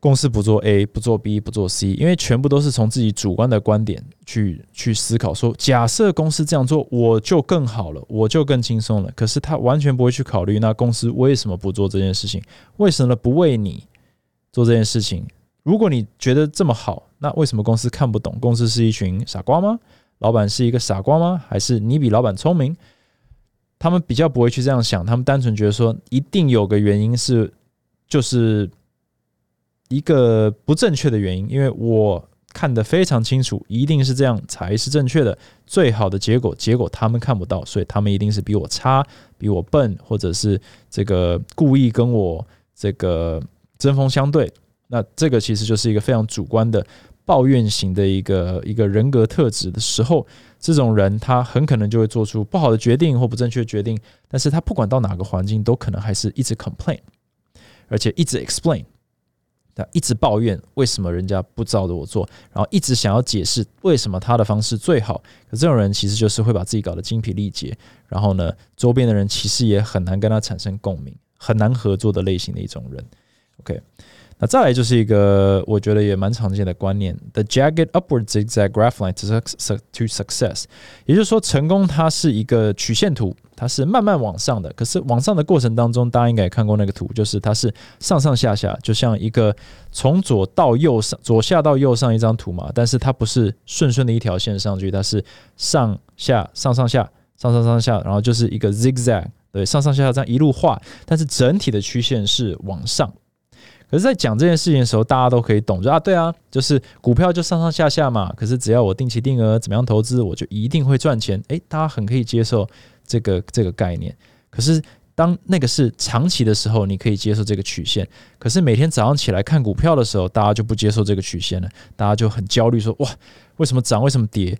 公司不做 A 不做 B 不做 C？因为全部都是从自己主观的观点去去思考，说假设公司这样做，我就更好了，我就更轻松了。可是他完全不会去考虑，那公司为什么不做这件事情？为什么不为你做这件事情？如果你觉得这么好，那为什么公司看不懂？公司是一群傻瓜吗？老板是一个傻瓜吗？还是你比老板聪明？他们比较不会去这样想，他们单纯觉得说，一定有个原因是，就是一个不正确的原因。因为我看得非常清楚，一定是这样才是正确的。最好的结果，结果他们看不到，所以他们一定是比我差、比我笨，或者是这个故意跟我这个针锋相对。那这个其实就是一个非常主观的抱怨型的一个一个人格特质的时候，这种人他很可能就会做出不好的决定或不正确的决定。但是他不管到哪个环境，都可能还是一直 complain，而且一直 explain。一直抱怨为什么人家不照着我做，然后一直想要解释为什么他的方式最好。可这种人其实就是会把自己搞得精疲力竭，然后呢，周边的人其实也很难跟他产生共鸣，很难合作的类型的一种人。OK。那再来就是一个我觉得也蛮常见的观念，the jagged upward zigzag graph line to success，也就是说成功它是一个曲线图，它是慢慢往上的。可是往上的过程当中，大家应该也看过那个图，就是它是上上下下，就像一个从左到右上，左下到右上一张图嘛。但是它不是顺顺的一条线上去，它是上下上上下上上上下，然后就是一个 zigzag，对，上上下下这样一路画，但是整体的曲线是往上。可是，在讲这件事情的时候，大家都可以懂，就啊，对啊，就是股票就上上下下嘛。可是，只要我定期定额怎么样投资，我就一定会赚钱。诶，大家很可以接受这个这个概念。可是，当那个是长期的时候，你可以接受这个曲线。可是，每天早上起来看股票的时候，大家就不接受这个曲线了。大家就很焦虑，说哇，为什么涨？为什么跌？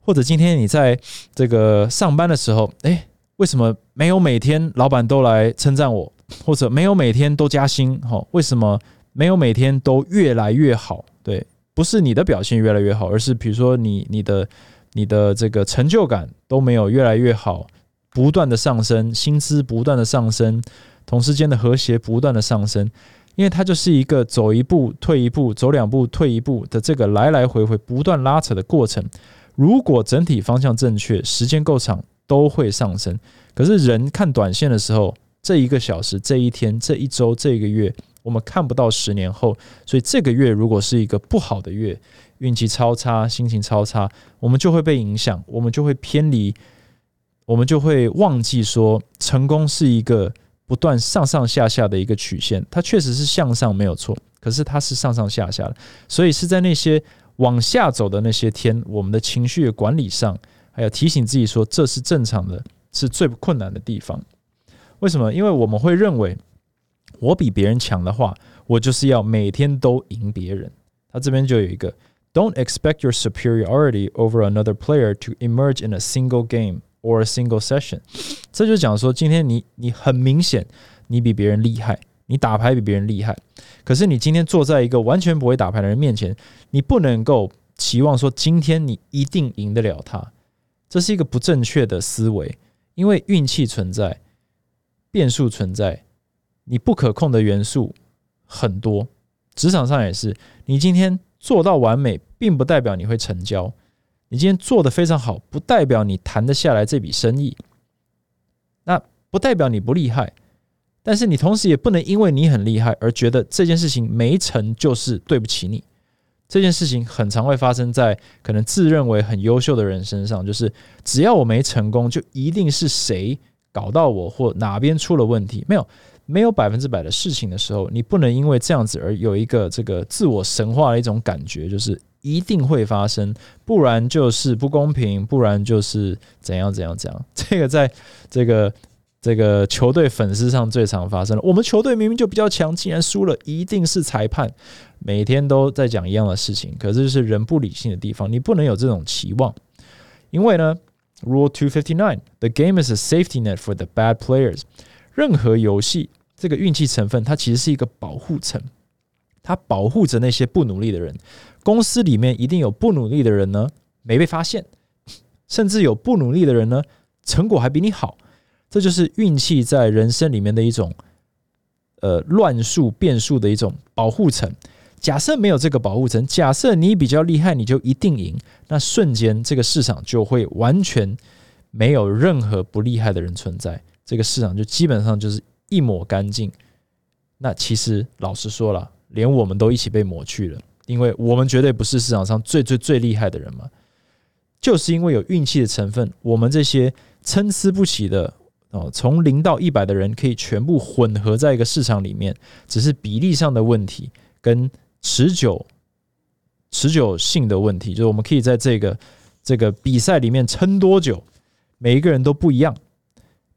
或者今天你在这个上班的时候，诶，为什么没有每天老板都来称赞我？或者没有每天都加薪，哈？为什么没有每天都越来越好？对，不是你的表现越来越好，而是比如说你你的你的这个成就感都没有越来越好，不断的上升，薪资不断的上升，同事间的和谐不断的上升，因为它就是一个走一步退一步，走两步退一步的这个来来回回不断拉扯的过程。如果整体方向正确，时间够长，都会上升。可是人看短线的时候。这一个小时、这一天、这一周、这个月，我们看不到十年后。所以这个月如果是一个不好的月，运气超差、心情超差，我们就会被影响，我们就会偏离，我们就会忘记说，成功是一个不断上上下下的一个曲线。它确实是向上没有错，可是它是上上下下的。所以是在那些往下走的那些天，我们的情绪管理上，还有提醒自己说，这是正常的，是最困难的地方。为什么？因为我们会认为，我比别人强的话，我就是要每天都赢别人。他这边就有一个，Don't expect your superiority over another player to emerge in a single game or a single session。这就讲说，今天你你很明显你比别人厉害，你打牌比别人厉害，可是你今天坐在一个完全不会打牌的人面前，你不能够期望说今天你一定赢得了他。这是一个不正确的思维，因为运气存在。变数存在，你不可控的元素很多。职场上也是，你今天做到完美，并不代表你会成交；你今天做的非常好，不代表你谈得下来这笔生意。那不代表你不厉害，但是你同时也不能因为你很厉害而觉得这件事情没成就是对不起你。这件事情很常会发生在可能自认为很优秀的人身上，就是只要我没成功，就一定是谁。搞到我或哪边出了问题？没有，没有百分之百的事情的时候，你不能因为这样子而有一个这个自我神话的一种感觉，就是一定会发生，不然就是不公平，不然就是怎样怎样怎样。这个在这个这个球队粉丝上最常发生了。我们球队明明就比较强，竟然输了，一定是裁判。每天都在讲一样的事情，可是就是人不理性的地方，你不能有这种期望，因为呢。Rule two fifty nine: The game is a safety net for the bad players. 任何游戏这个运气成分，它其实是一个保护层，它保护着那些不努力的人。公司里面一定有不努力的人呢，没被发现，甚至有不努力的人呢，成果还比你好。这就是运气在人生里面的一种，呃，乱数变数的一种保护层。假设没有这个保护层，假设你比较厉害，你就一定赢，那瞬间这个市场就会完全没有任何不厉害的人存在，这个市场就基本上就是一抹干净。那其实老实说了，连我们都一起被抹去了，因为我们绝对不是市场上最最最厉害的人嘛，就是因为有运气的成分，我们这些参差不齐的哦，从零到一百的人可以全部混合在一个市场里面，只是比例上的问题跟。持久持久性的问题，就是我们可以在这个这个比赛里面撑多久，每一个人都不一样。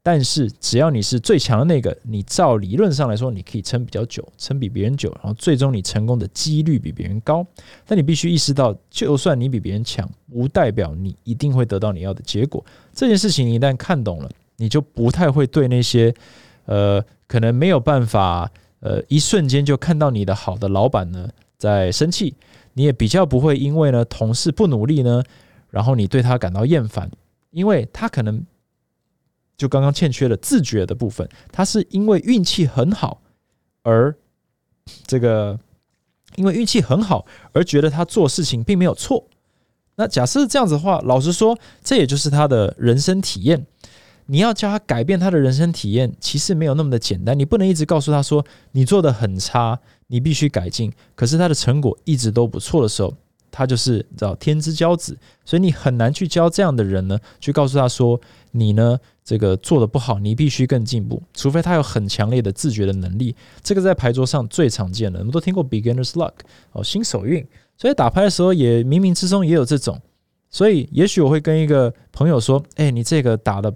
但是只要你是最强的那个，你照理论上来说，你可以撑比较久，撑比别人久，然后最终你成功的几率比别人高。但你必须意识到，就算你比别人强，不代表你一定会得到你要的结果。这件事情一旦看懂了，你就不太会对那些呃可能没有办法呃一瞬间就看到你的好的老板呢在生气。你也比较不会因为呢同事不努力呢，然后你对他感到厌烦，因为他可能就刚刚欠缺了自觉的部分，他是因为运气很好而这个因为运气很好而觉得他做事情并没有错。那假设这样子的话，老实说，这也就是他的人生体验。你要叫他改变他的人生体验，其实没有那么的简单。你不能一直告诉他说你做的很差。你必须改进，可是他的成果一直都不错的时候，他就是知道天之骄子，所以你很难去教这样的人呢，去告诉他说你呢这个做的不好，你必须更进步，除非他有很强烈的自觉的能力。这个在牌桌上最常见的，我们都听过 beginner's luck 哦，新手运，所以打牌的时候也冥冥之中也有这种。所以也许我会跟一个朋友说，哎，你这个打的。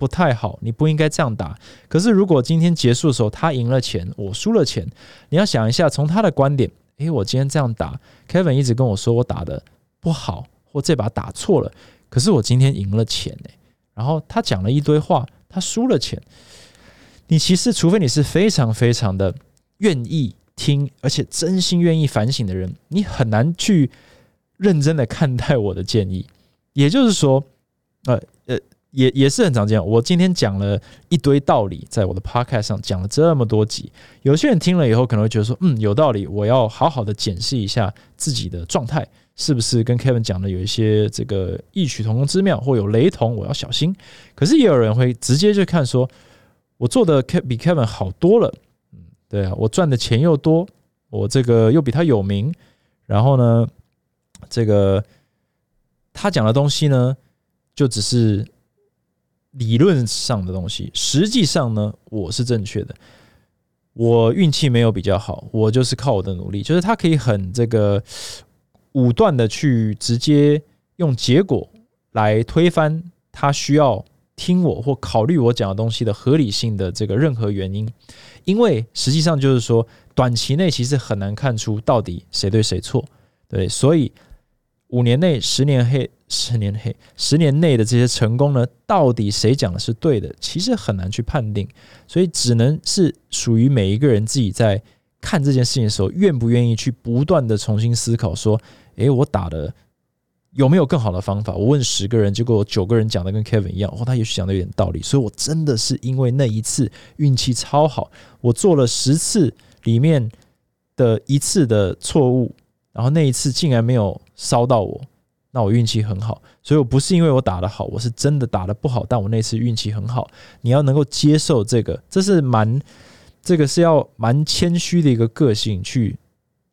不太好，你不应该这样打。可是如果今天结束的时候他赢了钱，我输了钱，你要想一下，从他的观点，诶，我今天这样打，Kevin 一直跟我说我打的不好，或这把打错了，可是我今天赢了钱诶，然后他讲了一堆话，他输了钱。你其实除非你是非常非常的愿意听，而且真心愿意反省的人，你很难去认真的看待我的建议。也就是说，呃呃。也也是很常见。我今天讲了一堆道理，在我的 podcast 上讲了这么多集，有些人听了以后可能会觉得说，嗯，有道理，我要好好的检视一下自己的状态，是不是跟 Kevin 讲的有一些这个异曲同工之妙，或有雷同，我要小心。可是也有人会直接就看说，我做的比 Kevin 好多了，嗯，对啊，我赚的钱又多，我这个又比他有名，然后呢，这个他讲的东西呢，就只是。理论上的东西，实际上呢，我是正确的。我运气没有比较好，我就是靠我的努力。就是他可以很这个武断的去直接用结果来推翻他需要听我或考虑我讲的东西的合理性的这个任何原因，因为实际上就是说，短期内其实很难看出到底谁对谁错，对，所以五年内、十年黑。十年黑，十年内的这些成功呢，到底谁讲的是对的？其实很难去判定，所以只能是属于每一个人自己在看这件事情的时候，愿不愿意去不断的重新思考，说，诶，我打的有没有更好的方法？我问十个人，结果九个人讲的跟 Kevin 一样，哦，他也许讲的有点道理，所以我真的是因为那一次运气超好，我做了十次里面的一次的错误，然后那一次竟然没有烧到我。那我运气很好，所以我不是因为我打的好，我是真的打的不好。但我那次运气很好，你要能够接受这个，这是蛮这个是要蛮谦虚的一个个性，去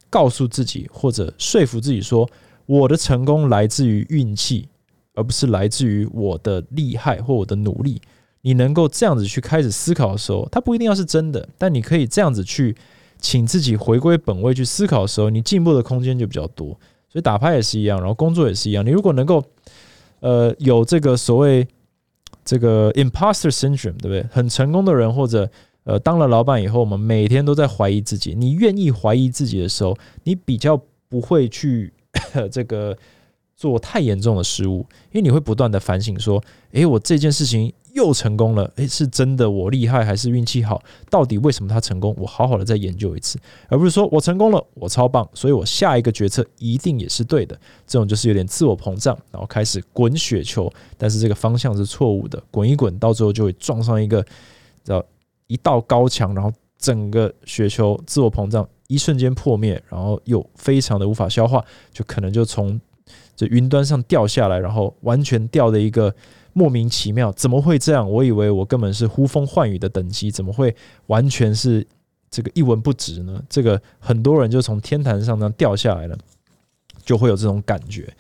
告诉自己或者说服自己说，我的成功来自于运气，而不是来自于我的厉害或我的努力。你能够这样子去开始思考的时候，它不一定要是真的，但你可以这样子去请自己回归本位去思考的时候，你进步的空间就比较多。所以打牌也是一样，然后工作也是一样。你如果能够，呃，有这个所谓这个 imposter syndrome，对不对？很成功的人或者呃当了老板以后，我们每天都在怀疑自己。你愿意怀疑自己的时候，你比较不会去 [COUGHS] 这个做太严重的失误，因为你会不断的反省说：，诶，我这件事情。又成功了，诶，是真的我厉害还是运气好？到底为什么他成功？我好好的再研究一次，而不是说我成功了，我超棒，所以我下一个决策一定也是对的。这种就是有点自我膨胀，然后开始滚雪球，但是这个方向是错误的，滚一滚，到最后就会撞上一个叫一道高墙，然后整个雪球自我膨胀一瞬间破灭，然后又非常的无法消化，就可能就从这云端上掉下来，然后完全掉的一个。莫名其妙，怎么会这样？我以为我根本是呼风唤雨的等级，怎么会完全是这个一文不值呢？这个很多人就从天坛上那掉下来了，就会有这种感觉。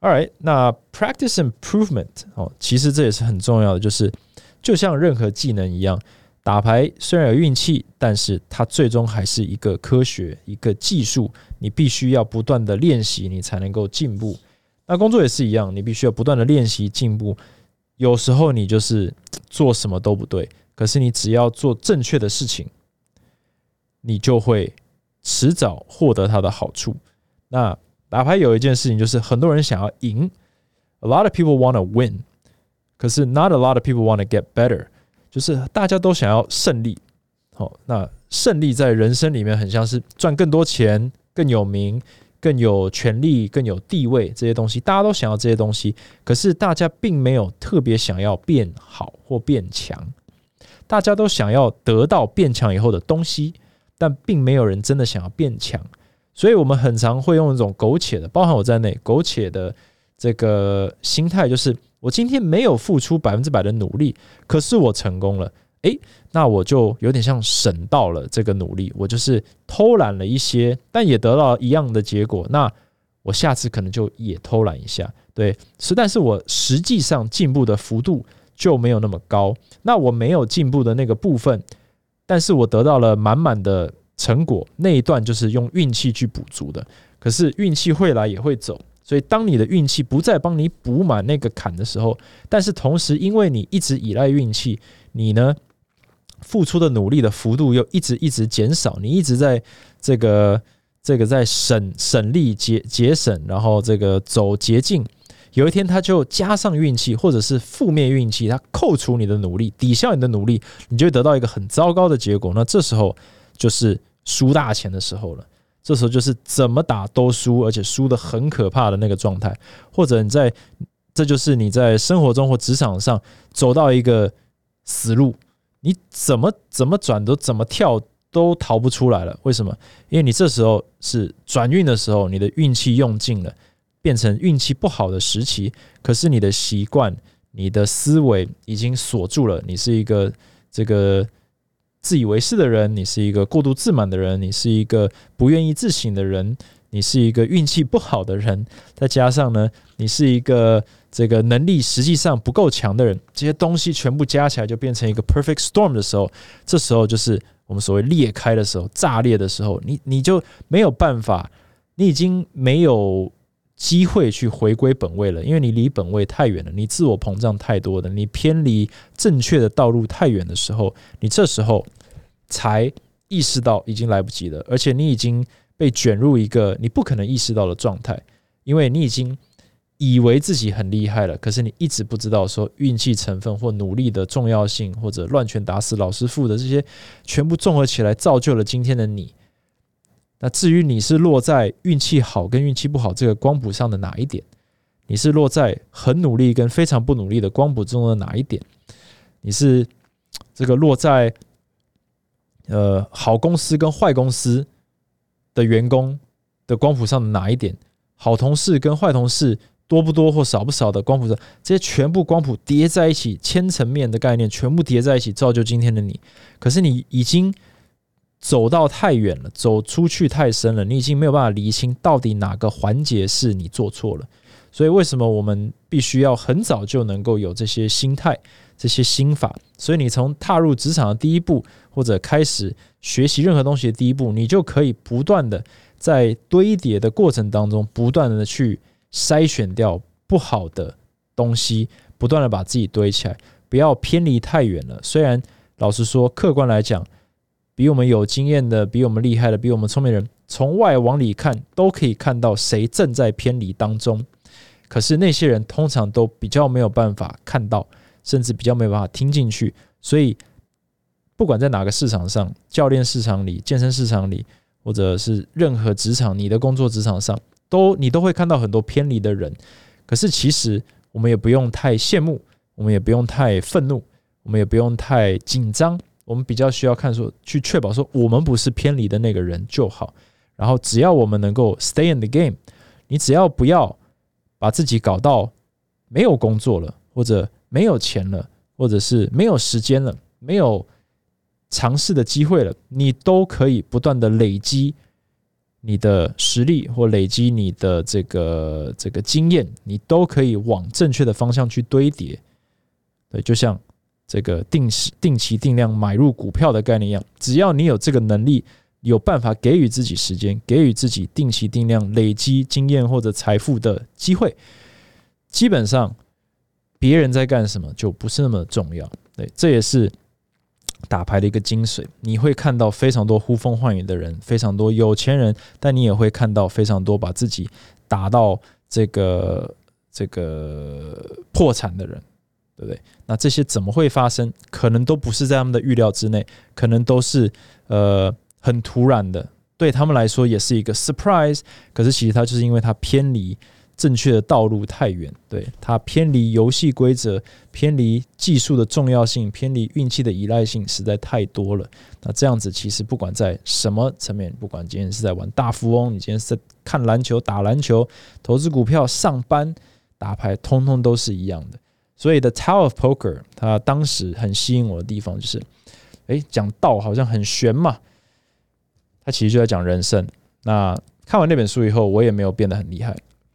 All right，那 practice improvement 哦，其实这也是很重要的，就是就像任何技能一样，打牌虽然有运气，但是它最终还是一个科学、一个技术，你必须要不断的练习，你才能够进步。那工作也是一样，你必须要不断的练习进步。有时候你就是做什么都不对，可是你只要做正确的事情，你就会迟早获得它的好处。那打牌有一件事情就是，很多人想要赢，a lot of people want to win，可是 not a lot of people want to get better。就是大家都想要胜利，好，那胜利在人生里面很像是赚更多钱、更有名、更有权利、更有地位这些东西，大家都想要这些东西，可是大家并没有特别想要变好或变强，大家都想要得到变强以后的东西，但并没有人真的想要变强，所以我们很常会用一种苟且的，包含我在内，苟且的这个心态就是。我今天没有付出百分之百的努力，可是我成功了。诶，那我就有点像省到了这个努力，我就是偷懒了一些，但也得到一样的结果。那我下次可能就也偷懒一下，对，是，但是我实际上进步的幅度就没有那么高。那我没有进步的那个部分，但是我得到了满满的成果，那一段就是用运气去补足的。可是运气会来也会走。所以，当你的运气不再帮你补满那个坎的时候，但是同时，因为你一直依赖运气，你呢付出的努力的幅度又一直一直减少，你一直在这个这个在省省力节节省，然后这个走捷径，有一天他就加上运气，或者是负面运气，他扣除你的努力，抵消你的努力，你就会得到一个很糟糕的结果。那这时候就是输大钱的时候了。这时候就是怎么打都输，而且输的很可怕的那个状态，或者你在，这就是你在生活中或职场上走到一个死路，你怎么怎么转都怎么跳都逃不出来了。为什么？因为你这时候是转运的时候，你的运气用尽了，变成运气不好的时期。可是你的习惯、你的思维已经锁住了，你是一个这个。自以为是的人，你是一个过度自满的人，你是一个不愿意自省的人，你是一个运气不好的人，再加上呢，你是一个这个能力实际上不够强的人，这些东西全部加起来就变成一个 perfect storm 的时候，这时候就是我们所谓裂开的时候，炸裂的时候，你你就没有办法，你已经没有机会去回归本位了，因为你离本位太远了，你自我膨胀太多了，你偏离正确的道路太远的时候，你这时候。才意识到已经来不及了，而且你已经被卷入一个你不可能意识到的状态，因为你已经以为自己很厉害了，可是你一直不知道说运气成分或努力的重要性，或者乱拳打死老师傅的这些全部综合起来造就了今天的你。那至于你是落在运气好跟运气不好这个光谱上的哪一点，你是落在很努力跟非常不努力的光谱中的哪一点，你是这个落在。呃，好公司跟坏公司的员工的光谱上的哪一点？好同事跟坏同事多不多或少不少的光谱上，这些全部光谱叠在一起，千层面的概念全部叠在一起，造就今天的你。可是你已经走到太远了，走出去太深了，你已经没有办法厘清到底哪个环节是你做错了。所以，为什么我们必须要很早就能够有这些心态、这些心法？所以，你从踏入职场的第一步，或者开始学习任何东西的第一步，你就可以不断的在堆叠的过程当中，不断的去筛选掉不好的东西，不断的把自己堆起来，不要偏离太远了。虽然老实说，客观来讲，比我们有经验的、比我们厉害的、比我们聪明的人，从外往里看，都可以看到谁正在偏离当中。可是那些人通常都比较没有办法看到，甚至比较没有办法听进去。所以，不管在哪个市场上，教练市场里、健身市场里，或者是任何职场，你的工作职场上，都你都会看到很多偏离的人。可是，其实我们也不用太羡慕，我们也不用太愤怒，我们也不用太紧张。我们比较需要看说，去确保说我们不是偏离的那个人就好。然后，只要我们能够 stay in the game，你只要不要。把自己搞到没有工作了，或者没有钱了，或者是没有时间了，没有尝试的机会了，你都可以不断的累积你的实力，或累积你的这个这个经验，你都可以往正确的方向去堆叠。对，就像这个定时、定期、定量买入股票的概念一样，只要你有这个能力，有办法给予自己时间，给予自己定期、定量累积经验或者财富的机会，基本上别人在干什么就不是那么重要。对，这也是打牌的一个精髓。你会看到非常多呼风唤雨的人，非常多有钱人，但你也会看到非常多把自己打到这个这个破产的人。对不对？那这些怎么会发生？可能都不是在他们的预料之内，可能都是呃很突然的，对他们来说也是一个 surprise。可是其实它就是因为它偏离正确的道路太远，对它偏离游戏规则、偏离技术的重要性、偏离运气的依赖性实在太多了。那这样子其实不管在什么层面，不管今天是在玩大富翁，你今天是在看篮球、打篮球、投资股票、上班、打牌，通通都是一样的。所以，《The Tower of Poker》它当时很吸引我的地方就是，哎，讲道好像很玄嘛，它其实就在讲人生。那看完那本书以后，我也没有变得很厉害，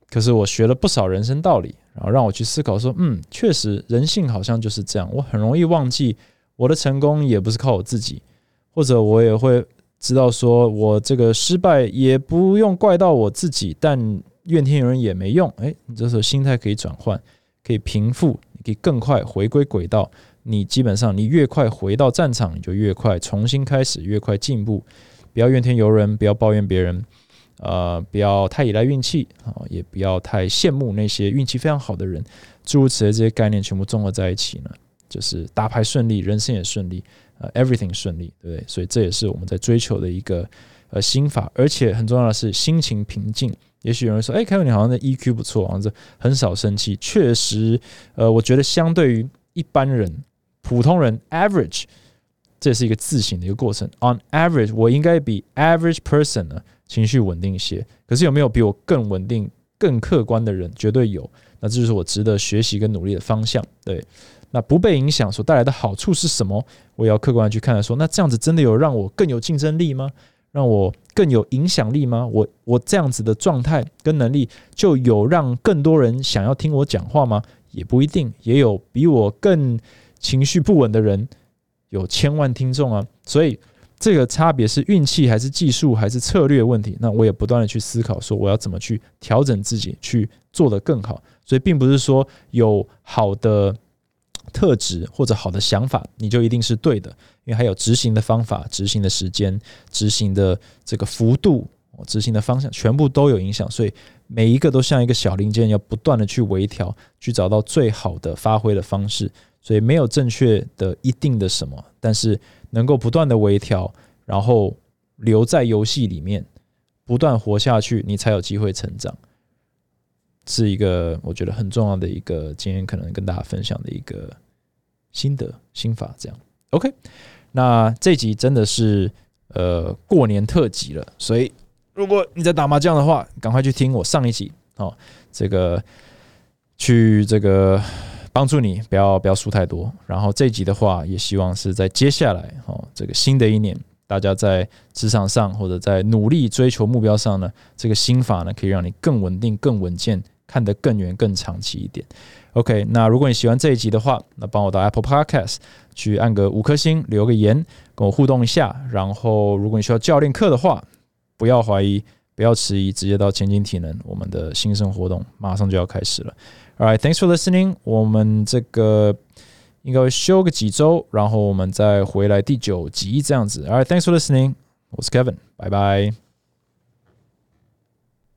可是我学了不少人生道理，然后让我去思考说，嗯，确实人性好像就是这样。我很容易忘记我的成功也不是靠我自己，或者我也会知道说我这个失败也不用怪到我自己，但怨天尤人也没用。哎，你这时候心态可以转换，可以平复。可以更快回归轨道，你基本上你越快回到战场，你就越快重新开始，越快进步。不要怨天尤人，不要抱怨别人，呃，不要太依赖运气啊，也不要太羡慕那些运气非常好的人。诸如此类这些概念全部综合在一起呢，就是打牌顺利，人生也顺利，呃，everything 顺利，对不对？所以这也是我们在追求的一个呃心法，而且很重要的是心情平静。也许有人说：“哎，凯文，你好像的 EQ 不错，好像是很少生气。”确实，呃，我觉得相对于一般人、普通人 （average），这是一个自省的一个过程。On average，我应该比 average person 呢情绪稳定一些。可是有没有比我更稳定、更客观的人？绝对有。那这就是我值得学习跟努力的方向。对，那不被影响所带来的好处是什么？我也要客观的去看。说，那这样子真的有让我更有竞争力吗？让我更有影响力吗？我我这样子的状态跟能力，就有让更多人想要听我讲话吗？也不一定，也有比我更情绪不稳的人，有千万听众啊。所以这个差别是运气还是技术还是策略问题？那我也不断的去思考，说我要怎么去调整自己，去做得更好。所以并不是说有好的。特质或者好的想法，你就一定是对的，因为还有执行的方法、执行的时间、执行的这个幅度、执行的方向，全部都有影响。所以每一个都像一个小零件，要不断的去微调，去找到最好的发挥的方式。所以没有正确的一定的什么，但是能够不断的微调，然后留在游戏里面，不断活下去，你才有机会成长。是一个我觉得很重要的一个今天可能跟大家分享的一个心得心法，这样 OK。那这集真的是呃过年特辑了，所以如果你在打麻将的话，赶快去听我上一集哦，这个去这个帮助你不要不要输太多。然后这一集的话，也希望是在接下来哦这个新的一年，大家在职场上或者在努力追求目标上呢，这个心法呢可以让你更稳定、更稳健。看得更远、更长期一点。OK，那如果你喜欢这一集的话，那帮我到 Apple Podcast 去按个五颗星，留个言，跟我互动一下。然后，如果你需要教练课的话，不要怀疑，不要迟疑，直接到前进体能，我们的新生活动马上就要开始了。All right，thanks for listening。我们这个应该会休个几周，然后我们再回来第九集这样子。All right，thanks for listening。我是 Kevin，拜拜。